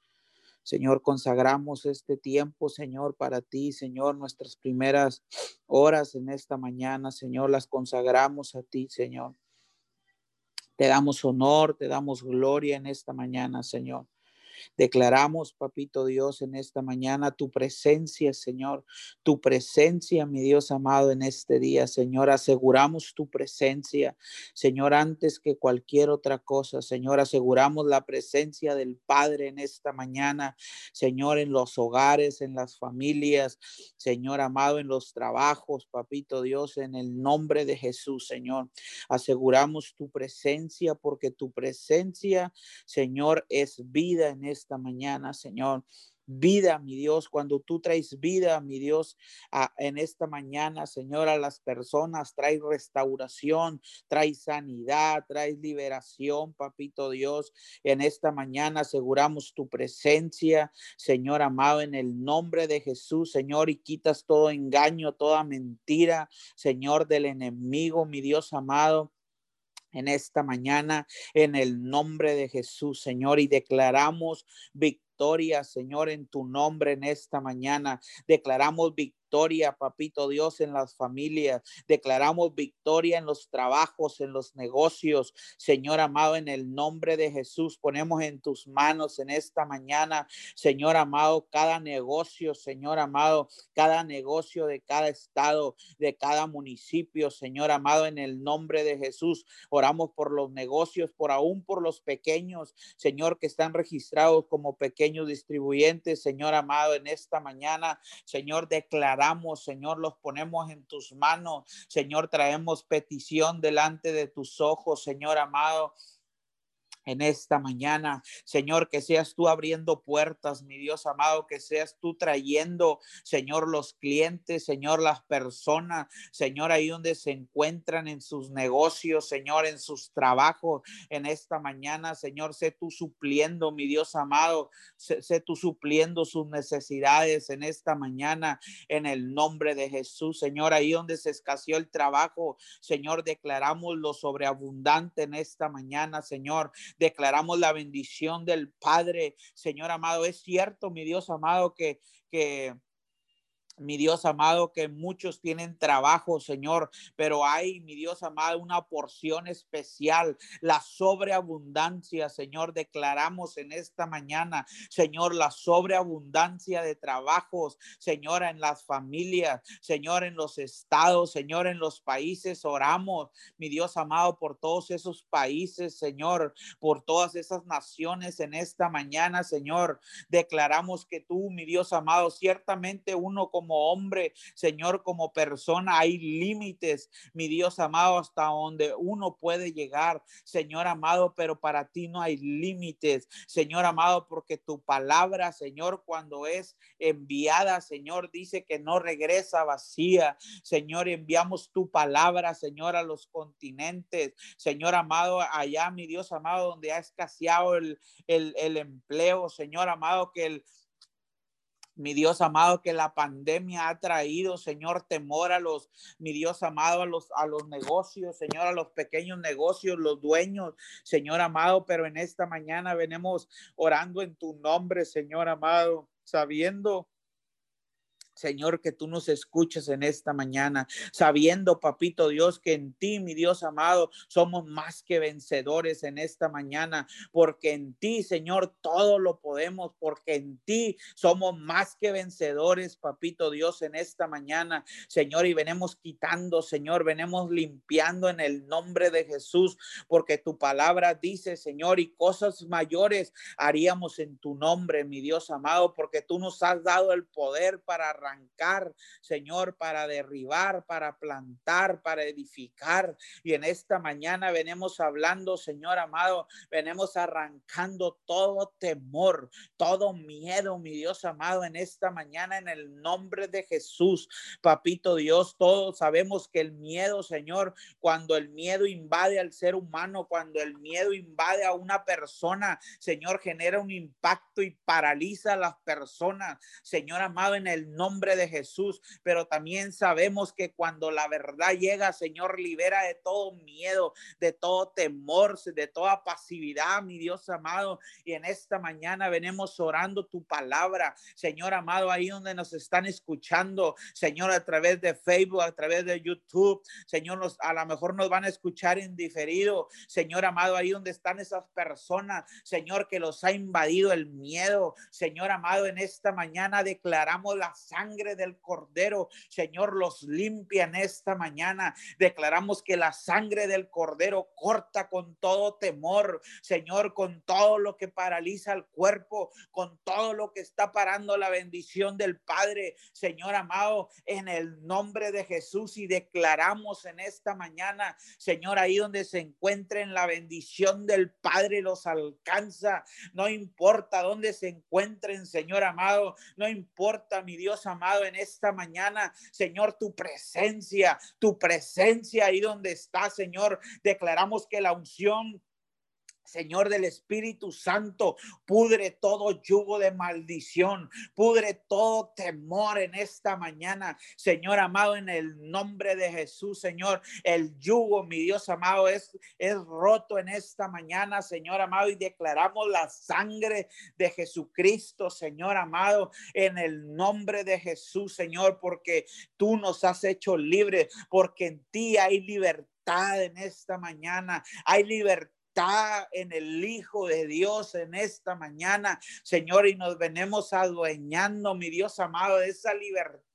Señor, consagramos este tiempo, Señor, para ti, Señor, nuestras primeras horas en esta mañana, Señor, las consagramos a ti, Señor. Te damos honor, te damos gloria en esta mañana, Señor. Declaramos, papito Dios, en esta mañana tu presencia, Señor, tu presencia, mi Dios amado, en este día, Señor. Aseguramos tu presencia, Señor, antes que cualquier otra cosa, Señor. Aseguramos la presencia del Padre en esta mañana, Señor, en los hogares, en las familias, Señor amado, en los trabajos, papito Dios, en el nombre de Jesús, Señor. Aseguramos tu presencia porque tu presencia, Señor, es vida en esta mañana, Señor vida, mi Dios, cuando tú traes vida, mi Dios, en esta mañana, Señor, a las personas, traes restauración, traes sanidad, traes liberación, papito Dios. En esta mañana aseguramos tu presencia, Señor amado, en el nombre de Jesús, Señor, y quitas todo engaño, toda mentira, Señor, del enemigo, mi Dios amado en esta mañana en el nombre de Jesús, Señor, y declaramos victoria, Señor, en tu nombre en esta mañana. Declaramos victoria victoria, papito Dios, en las familias. Declaramos victoria en los trabajos, en los negocios. Señor amado, en el nombre de Jesús, ponemos en tus manos en esta mañana, Señor amado, cada negocio, Señor amado, cada negocio de cada estado, de cada municipio, Señor amado, en el nombre de Jesús. Oramos por los negocios, por aún por los pequeños, Señor, que están registrados como pequeños distribuyentes, Señor amado, en esta mañana, Señor, declaramos Señor, los ponemos en tus manos. Señor, traemos petición delante de tus ojos, Señor amado en esta mañana. Señor, que seas tú abriendo puertas, mi Dios amado, que seas tú trayendo, Señor, los clientes, Señor, las personas, Señor, ahí donde se encuentran en sus negocios, Señor, en sus trabajos, en esta mañana, Señor, sé tú supliendo, mi Dios amado, sé, sé tú supliendo sus necesidades en esta mañana, en el nombre de Jesús, Señor, ahí donde se escaseó el trabajo, Señor, declaramos lo sobreabundante en esta mañana, Señor declaramos la bendición del Padre. Señor amado, es cierto, mi Dios amado, que, que mi Dios amado, que muchos tienen trabajo, Señor, pero hay, mi Dios amado, una porción especial, la sobreabundancia, Señor, declaramos en esta mañana, Señor, la sobreabundancia de trabajos, Señor, en las familias, Señor, en los estados, Señor, en los países, oramos, mi Dios amado, por todos esos países, Señor, por todas esas naciones en esta mañana, Señor, declaramos que tú, mi Dios amado, ciertamente uno como hombre, Señor, como persona. Hay límites, mi Dios amado, hasta donde uno puede llegar, Señor amado, pero para ti no hay límites, Señor amado, porque tu palabra, Señor, cuando es enviada, Señor, dice que no regresa vacía. Señor, enviamos tu palabra, Señor, a los continentes. Señor amado, allá, mi Dios amado, donde ha escaseado el, el, el empleo, Señor amado, que el mi Dios amado, que la pandemia ha traído, Señor, temor a los, mi Dios amado, a los, a los negocios, Señor, a los pequeños negocios, los dueños, Señor amado, pero en esta mañana venimos orando en tu nombre, Señor amado, sabiendo Señor, que tú nos escuches en esta mañana, sabiendo, papito Dios, que en ti, mi Dios amado, somos más que vencedores en esta mañana, porque en ti, Señor, todo lo podemos, porque en ti somos más que vencedores, papito Dios, en esta mañana, Señor, y venimos quitando, Señor, venimos limpiando en el nombre de Jesús, porque tu palabra dice, Señor, y cosas mayores haríamos en tu nombre, mi Dios amado, porque tú nos has dado el poder para arrancar, Señor, para derribar, para plantar, para edificar. Y en esta mañana venimos hablando, Señor amado, venimos arrancando todo temor, todo miedo, mi Dios amado, en esta mañana en el nombre de Jesús. Papito Dios, todos sabemos que el miedo, Señor, cuando el miedo invade al ser humano, cuando el miedo invade a una persona, Señor, genera un impacto y paraliza a las personas. Señor amado, en el nombre de Jesús. Pero también sabemos que cuando la verdad llega, Señor, libera de todo miedo, de todo temor, de toda pasividad, mi Dios amado. Y en esta mañana venimos orando tu palabra, Señor amado, ahí donde nos están escuchando, Señor, a través de Facebook, a través de YouTube, Señor, nos, a lo mejor nos van a escuchar en diferido, Señor amado, ahí donde están esas personas, Señor, que los ha invadido el miedo, Señor amado, en esta mañana declaramos la sangre del Cordero, Señor, los limpia en esta mañana, declaramos que la sangre del Cordero corta con todo temor, Señor, con todo lo que paraliza el cuerpo, con todo lo que está parando la bendición del Padre, Señor amado, en el nombre de Jesús y declaramos en esta mañana, Señor, ahí donde se encuentren la bendición del Padre los alcanza, no importa dónde se encuentren, Señor amado, no importa, mi Dios amado, en esta mañana, Señor, tu presencia, tu presencia ahí donde está, Señor, declaramos que la unción Señor del Espíritu Santo, pudre todo yugo de maldición, pudre todo temor en esta mañana. Señor amado, en el nombre de Jesús, Señor, el yugo, mi Dios amado, es, es roto en esta mañana, Señor amado, y declaramos la sangre de Jesucristo, Señor amado, en el nombre de Jesús, Señor, porque tú nos has hecho libres, porque en ti hay libertad en esta mañana, hay libertad en el Hijo de Dios en esta mañana, Señor, y nos venimos adueñando, mi Dios amado, de esa libertad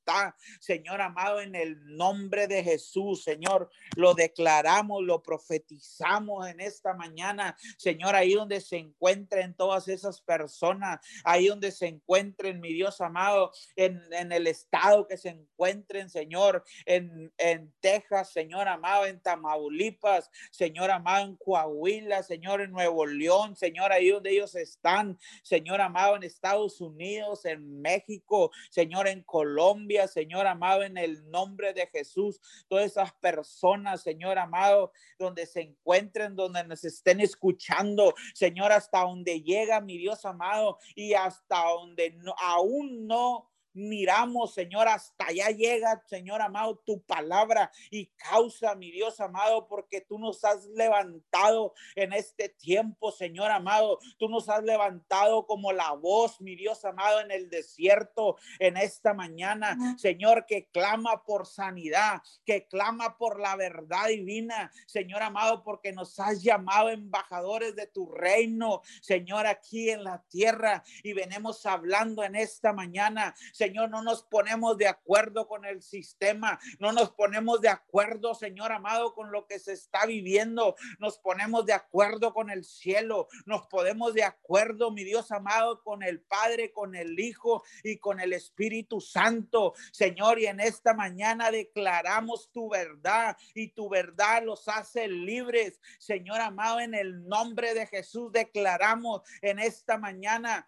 Señor amado, en el nombre de Jesús, Señor, lo declaramos, lo profetizamos en esta mañana, Señor, ahí donde se encuentren todas esas personas, ahí donde se encuentren, mi Dios amado, en, el estado que se encuentren, Señor, en, en Texas, Señor amado, en Tamaulipas, Señor amado, en Coahuila, Señor, en Nuevo León, Señor, ahí donde ellos están, Señor amado, en Estados Unidos, en México, Señor, en Colombia, Señor amado, en el nombre de Jesús. Todas esas personas, Señor amado, donde se encuentren, donde nos estén escuchando, Señor, hasta donde llega mi Dios amado y hasta donde aún no miramos, Señor, hasta allá llega, Señor amado, tu palabra y causa, mi Dios amado, porque tú nos has levantado en este tiempo, Señor amado. Tú nos has levantado como la voz, mi Dios amado, en el desierto, en esta mañana, Señor, que clama por sanidad, que clama por la verdad divina, Señor amado, porque nos has llamado embajadores de tu reino, Señor, aquí en la tierra. Y venimos hablando en esta mañana, Señor, no nos ponemos de acuerdo con el sistema, no nos ponemos de acuerdo, Señor amado, con lo que se está viviendo, nos ponemos de acuerdo con el cielo, nos podemos de acuerdo, mi Dios amado, con el Padre, con el Hijo y con el Espíritu Santo, Señor, y en esta mañana declaramos tu verdad y tu verdad los hace libres, Señor amado, en el nombre de Jesús declaramos en esta mañana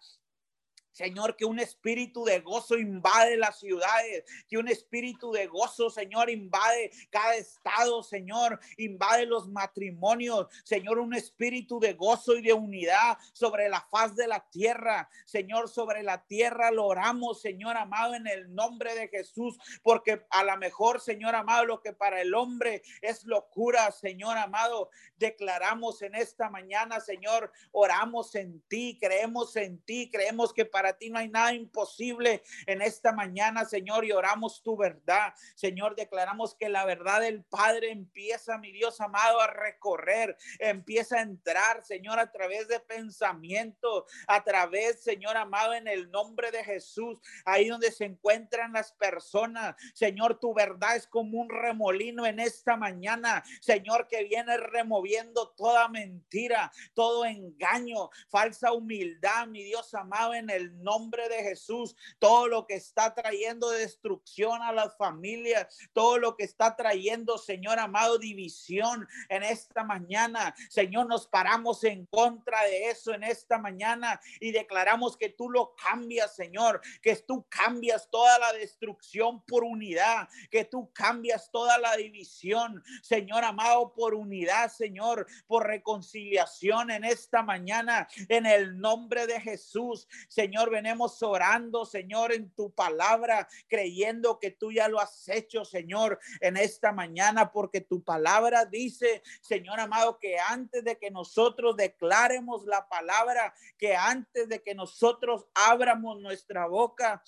Señor, que un espíritu de gozo invade las ciudades, que un espíritu de gozo, Señor, invade cada estado, Señor, invade los matrimonios, Señor, un espíritu de gozo y de unidad sobre la faz de la tierra, Señor, sobre la tierra lo oramos, Señor amado, en el nombre de Jesús, porque a lo mejor, Señor amado, lo que para el hombre es locura, Señor amado, declaramos en esta mañana, Señor, oramos en ti, creemos en ti, creemos que para ti no hay nada imposible en esta mañana, Señor, y oramos tu verdad. Señor, declaramos que la verdad del Padre empieza, mi Dios amado, a recorrer, empieza a entrar, Señor, a través de pensamiento, a través, Señor amado, en el nombre de Jesús, ahí donde se encuentran las personas. Señor, tu verdad es como un remolino en esta mañana, Señor, que viene removiendo toda mentira, todo engaño, falsa humildad, mi Dios amado, en el nombre de Jesús. Todo lo que está trayendo destrucción a las familias, todo lo que está trayendo, Señor amado, división en esta mañana. Señor, nos paramos en contra de eso en esta mañana y declaramos que tú lo cambias, Señor, que tú cambias toda la destrucción por unidad, que tú cambias toda la división, Señor amado, por unidad, Señor, por reconciliación en esta mañana, en el nombre de Jesús, Señor Señor, venimos orando, Señor, en tu palabra, creyendo que tú ya lo has hecho, Señor, en esta mañana, porque tu palabra dice, Señor amado, que antes de que nosotros declaremos la palabra, que antes de que nosotros abramos nuestra boca,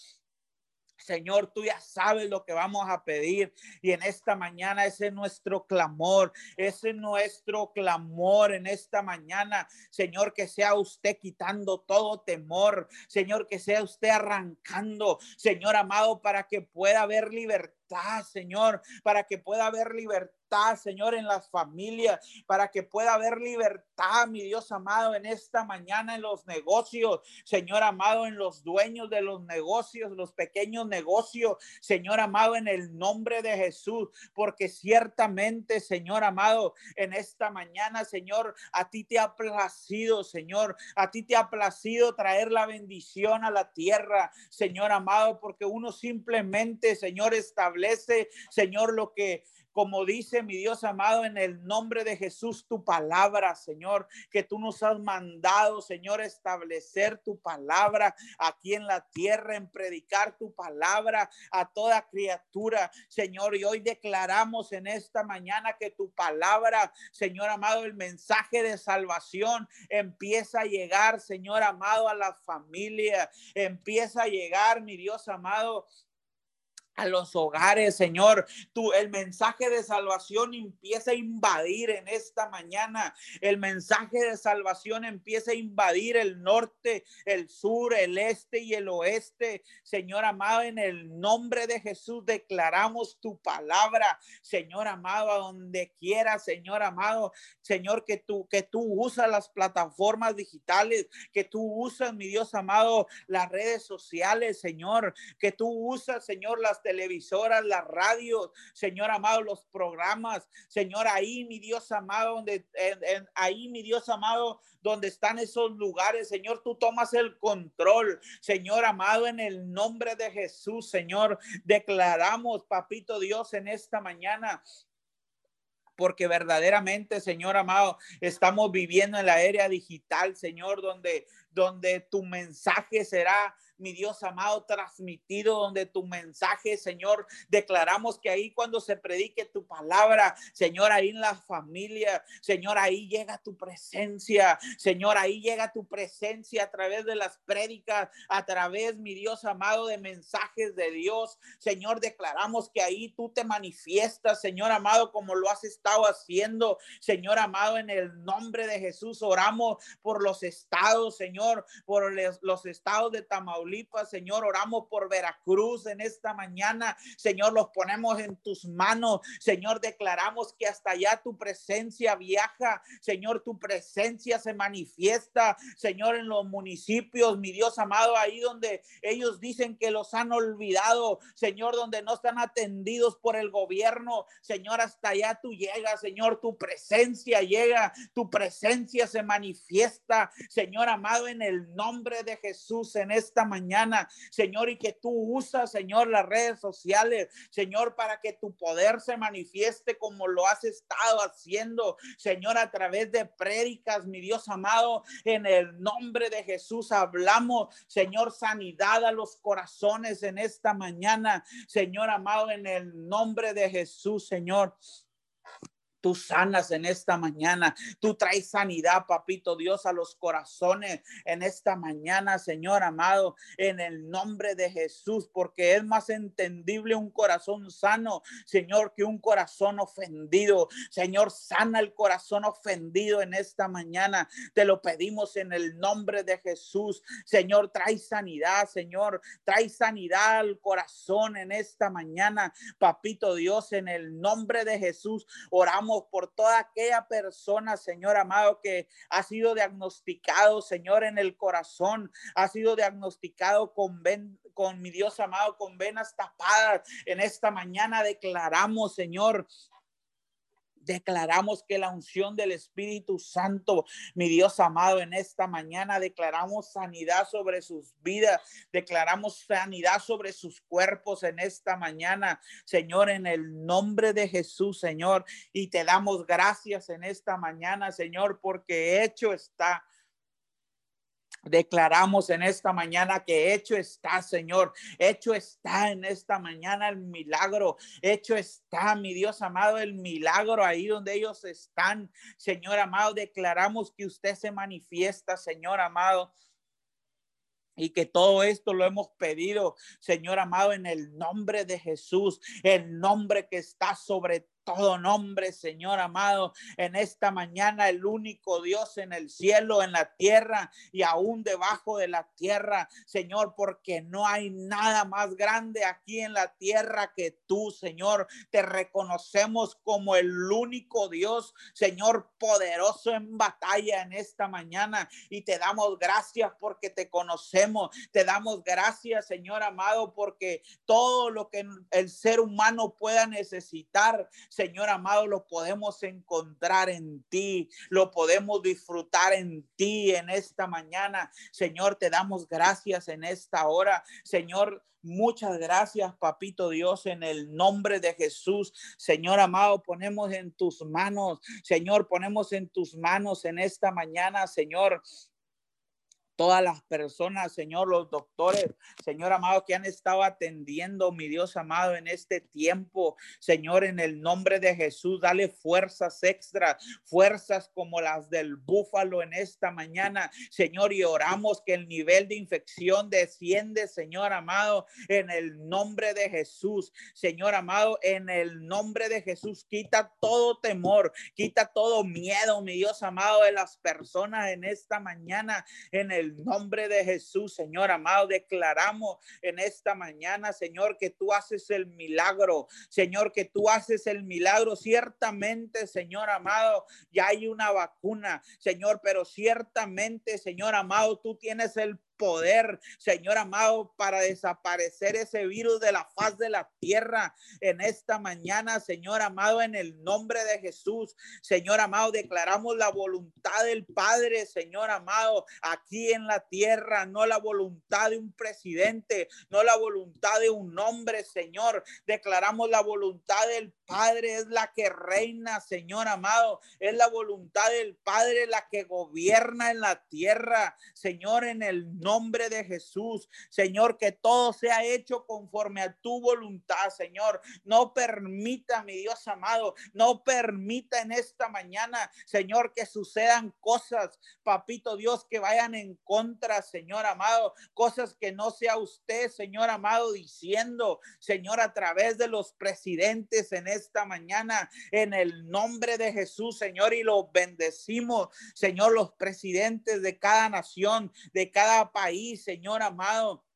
Señor, tú ya sabes lo que vamos a pedir. Y en esta mañana ese es nuestro clamor, ese es nuestro clamor en esta mañana. Señor, que sea usted quitando todo temor, Señor, que sea usted arrancando, Señor amado, para que pueda haber libertad, Señor, para que pueda haber libertad Señor, en las familias, para que pueda haber libertad, mi Dios amado, en esta mañana en los negocios, Señor amado, en los dueños de los negocios, los pequeños negocios, Señor amado, en el nombre de Jesús, porque ciertamente, Señor amado, en esta mañana, Señor, a ti te ha placido, Señor, a ti te ha placido traer la bendición a la tierra, Señor amado, porque uno simplemente, Señor, establece, Señor, lo que como dice mi Dios amado, en el nombre de Jesús, tu palabra, Señor, que tú nos has mandado, Señor, establecer tu palabra aquí en la tierra, en predicar tu palabra a toda criatura, Señor. Y hoy declaramos en esta mañana que tu palabra, Señor amado, el mensaje de salvación empieza a llegar, Señor amado, a la familia, empieza a llegar, mi Dios amado, a los hogares, Señor. Tú, el mensaje de salvación empieza a invadir en esta mañana. El mensaje de salvación empieza a invadir el norte, el sur, el este y el oeste. Señor amado, en el nombre de Jesús declaramos tu palabra, Señor amado, a donde quiera, Señor amado, Señor, que tú, que tú usas las plataformas digitales, que tú usas, mi Dios amado, las redes sociales, Señor, que tú usas, Señor, las televisoras, las radios, Señor amado, los programas, Señor, ahí mi Dios amado, donde ahí mi Dios amado, donde están esos lugares, Señor, tú tomas el control, Señor amado, en el nombre de Jesús, Señor, declaramos, papito Dios, en esta mañana porque verdaderamente, Señor amado, estamos viviendo en la era digital, Señor, donde, donde tu mensaje será mi Dios amado, transmitido donde tu mensaje, Señor, declaramos que ahí cuando se predique tu palabra, Señor, ahí en la familia, Señor, ahí llega tu presencia, Señor, ahí llega tu presencia a través de las prédicas, a través, mi Dios amado, de mensajes de Dios, Señor, declaramos que ahí tú te manifiestas, Señor amado, como lo has estado haciendo, Señor amado, en el nombre de Jesús oramos por los estados, Señor, por los estados de Tamaulipas Señor, oramos por Veracruz en esta mañana, Señor, los ponemos en tus manos, Señor, declaramos que hasta allá tu presencia viaja, Señor, tu presencia se manifiesta, Señor, en los municipios, mi Dios amado, ahí donde ellos dicen que los han olvidado, Señor, donde no están atendidos por el gobierno, Señor, hasta allá tú llegas, Señor, tu presencia llega, tu presencia se manifiesta, Señor amado, en el nombre de Jesús en esta mañana Señor, y que tú usas, Señor, las redes sociales, Señor, para que tu poder se manifieste como lo has estado haciendo, Señor, a través de prédicas, mi Dios amado, en el nombre de Jesús hablamos, Señor, sanidad a los corazones en esta mañana, Señor amado, en el nombre de Jesús, Señor. Tú sanas en esta mañana. Tú traes sanidad, papito Dios, a los corazones en esta mañana, Señor amado, en el nombre de Jesús, porque es más entendible un corazón sano, Señor, que un corazón ofendido. Señor, sana el corazón ofendido en esta mañana. Te lo pedimos en el nombre de Jesús. Señor, trae sanidad, Señor. Trae sanidad al corazón en esta mañana, papito Dios, en el nombre de Jesús. Oramos por toda aquella persona, Señor amado, que ha sido diagnosticado, Señor, en el corazón, ha sido diagnosticado con, con mi Dios amado, con venas tapadas. En esta mañana declaramos, Señor, Declaramos que la unción del Espíritu Santo, mi Dios amado, en esta mañana declaramos sanidad sobre sus vidas, declaramos sanidad sobre sus cuerpos en esta mañana, Señor, en el nombre de Jesús, Señor. Y te damos gracias en esta mañana, Señor, porque hecho está Declaramos en esta mañana que hecho está, Señor. Hecho está en esta mañana el milagro. Hecho está, mi Dios amado, el milagro ahí donde ellos están. Señor amado, declaramos que usted se manifiesta, Señor amado. Y que todo esto lo hemos pedido, Señor amado, en el nombre de Jesús, el nombre que está sobre todo nombre, Señor amado, en esta mañana el único Dios en el cielo, en la tierra y aún debajo de la tierra, Señor, porque no hay nada más grande aquí en la tierra que tú, Señor. Te reconocemos como el único Dios, Señor, poderoso en batalla en esta mañana y te damos gracias porque te conocemos. Te damos gracias, Señor amado, porque todo lo que el ser humano pueda necesitar, Señor amado, lo podemos encontrar en ti, lo podemos disfrutar en ti en esta mañana. Señor, te damos gracias en esta hora. Señor, Muchas gracias, papito Dios, en el nombre de Jesús. Señor amado, ponemos en tus manos, Señor, ponemos en tus manos en esta mañana, Señor, todas las personas, Señor, los doctores, Señor amado, que han estado atendiendo, mi Dios amado, en este tiempo, Señor, en el nombre de Jesús, dale fuerzas extras, fuerzas como las del búfalo en esta mañana, Señor, y oramos que el nivel de infección desciende, Señor amado, en el nombre de Jesús, Señor amado, en el nombre de Jesús, quita todo temor, quita todo miedo, mi Dios amado, de las personas en esta mañana, en el nombre de Jesús, Señor amado, declaramos en esta mañana, Señor, que tú haces el milagro, Señor, que tú haces el milagro. Ciertamente, Señor amado, ya hay una vacuna, Señor, pero ciertamente, Señor amado, tú tienes el poder, Señor amado, para desaparecer ese virus de la faz de la tierra en esta mañana, Señor amado, en el nombre de Jesús. Señor amado, declaramos la voluntad del Padre, Señor amado, aquí en la tierra, no la voluntad de un presidente, no la voluntad de un hombre, Señor. Declaramos la voluntad del Padre es la que reina, Señor amado. Es la voluntad del Padre la que gobierna en la tierra, Señor, en el nombre de Jesús. Señor, que todo sea hecho conforme a tu voluntad, Señor. No permita, mi Dios amado, no permita en esta mañana, Señor, que sucedan cosas, papito Dios, que vayan en contra, Señor amado, cosas que no sea usted, Señor amado, diciendo, Señor, a través de los presidentes en esta mañana, en el nombre de Jesús, Señor, y los bendecimos, Señor, los presidentes de cada nación, de cada país, Señor amado.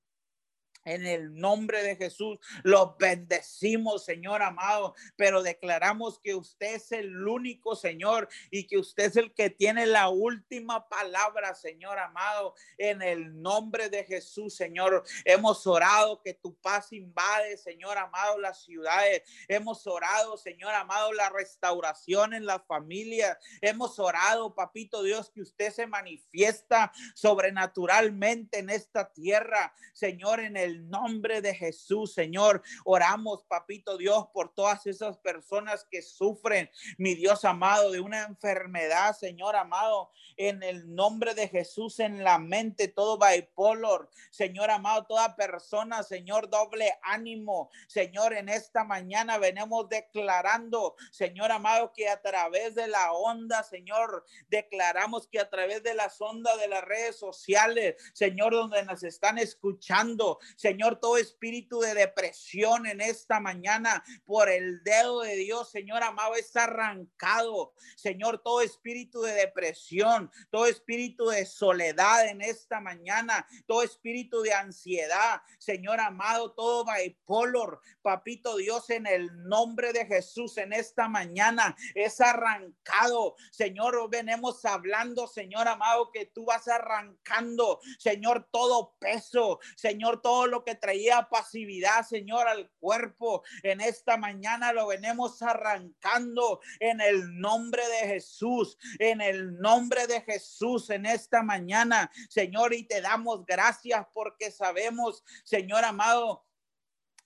En el nombre de Jesús los bendecimos, Señor amado, pero declaramos que usted es el único, Señor, y que usted es el que tiene la última palabra, Señor amado. En el nombre de Jesús, Señor, hemos orado que tu paz invade, Señor amado, las ciudades. Hemos orado, Señor amado, la restauración en la familia. Hemos orado, papito Dios, que usted se manifiesta sobrenaturalmente en esta tierra, Señor, en el nombre de Jesús, Señor. Oramos, papito Dios, por todas esas personas que sufren, mi Dios amado, de una enfermedad, Señor amado, en el nombre de Jesús, en la mente, todo bipolar, Señor amado, toda persona, Señor, doble ánimo, Señor, en esta mañana venimos declarando, Señor amado, que a través de la onda, Señor, declaramos que a través de las ondas de las redes sociales, Señor, donde nos están escuchando, Señor, todo espíritu de depresión en esta mañana por el dedo de Dios, Señor amado, es arrancado. Señor, todo espíritu de depresión, todo espíritu de soledad en esta mañana, todo espíritu de ansiedad, Señor amado, todo bipolar, papito Dios, en el nombre de Jesús en esta mañana es arrancado. Señor, venimos hablando, Señor amado, que tú vas arrancando, Señor, todo peso, Señor, todo lo que traía pasividad, Señor, al cuerpo. En esta mañana lo venimos arrancando en el nombre de Jesús, en el nombre de Jesús, en esta mañana, Señor, y te damos gracias porque sabemos, Señor amado,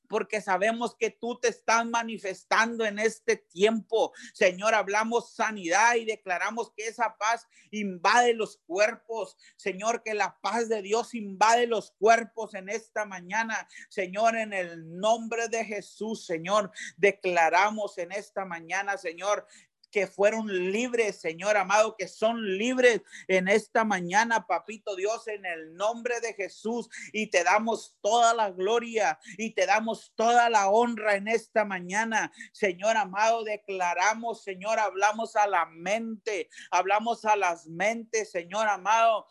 porque sabemos que tú te estás manifestando en este tiempo. Señor, hablamos sanidad y declaramos que esa paz invade los cuerpos. Señor, que la paz de Dios invade los cuerpos en esta mañana. Señor, en el nombre de Jesús, Señor, declaramos en esta mañana, Señor, que fueron libres, Señor amado, que son libres en esta mañana, papito Dios, en el nombre de Jesús. Y te damos toda la gloria y te damos toda la honra en esta mañana. Señor amado, declaramos, Señor, hablamos a la mente, hablamos a las mentes, Señor amado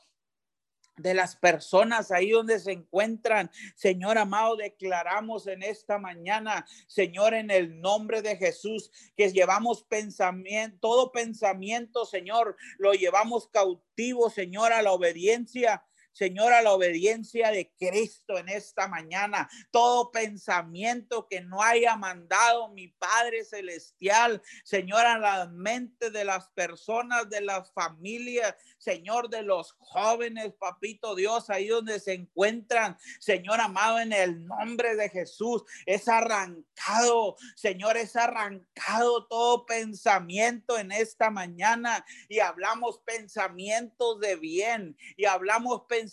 de las personas ahí donde se encuentran. Señor amado, declaramos en esta mañana, Señor, en el nombre de Jesús, que llevamos pensamiento, todo pensamiento, Señor, lo llevamos cautivo, Señor, a la obediencia Señor, a la obediencia de Cristo en esta mañana. Todo pensamiento que no haya mandado mi Padre Celestial, Señor, a la mente de las personas, de las familias, Señor, de los jóvenes, papito Dios, ahí donde se encuentran, Señor amado, en el nombre de Jesús, es arrancado, Señor, es arrancado todo pensamiento en esta mañana y hablamos pensamientos de bien y hablamos pensamientos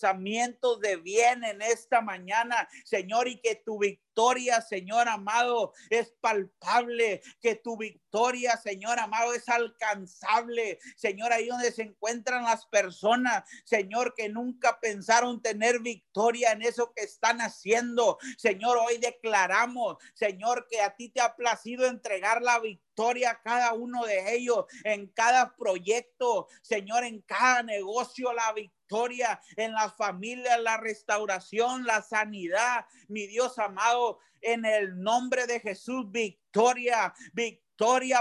de bien en esta mañana, Señor, y que tu victoria victoria, Señor amado, es palpable, que tu victoria, Señor amado, es alcanzable. Señor, ahí donde se encuentran las personas, Señor, que nunca pensaron tener victoria en eso que están haciendo. Señor, hoy declaramos, Señor, que a ti te ha placido entregar la victoria a cada uno de ellos, en cada proyecto, Señor, en cada negocio, la victoria en las familias, la restauración, la sanidad, mi Dios amado, en el nombre de Jesús, victoria, victoria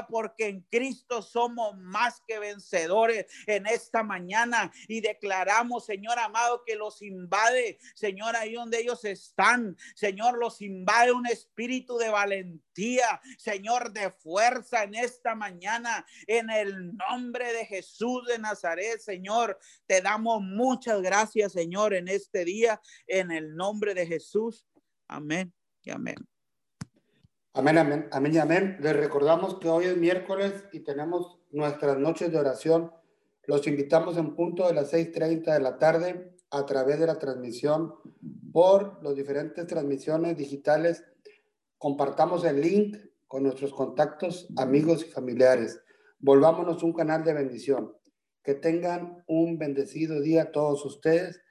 porque en Cristo somos más que vencedores en esta mañana. Y declaramos, Señor amado, que los invade, Señor, ahí donde ellos están, Señor, los invade un espíritu de valentía, Señor, de fuerza en esta mañana, en el nombre de Jesús de Nazaret, Señor, te damos muchas gracias, Señor, en este día, en el nombre de Jesús. Amén y amén. Amén, amén, amén amén. Les recordamos que hoy es miércoles y tenemos nuestras noches de oración. Los invitamos en punto de las 6.30 de la tarde a través de la transmisión por las diferentes transmisiones digitales. Compartamos el link con nuestros contactos, amigos y familiares. Volvámonos un canal de bendición. Que tengan un bendecido día todos ustedes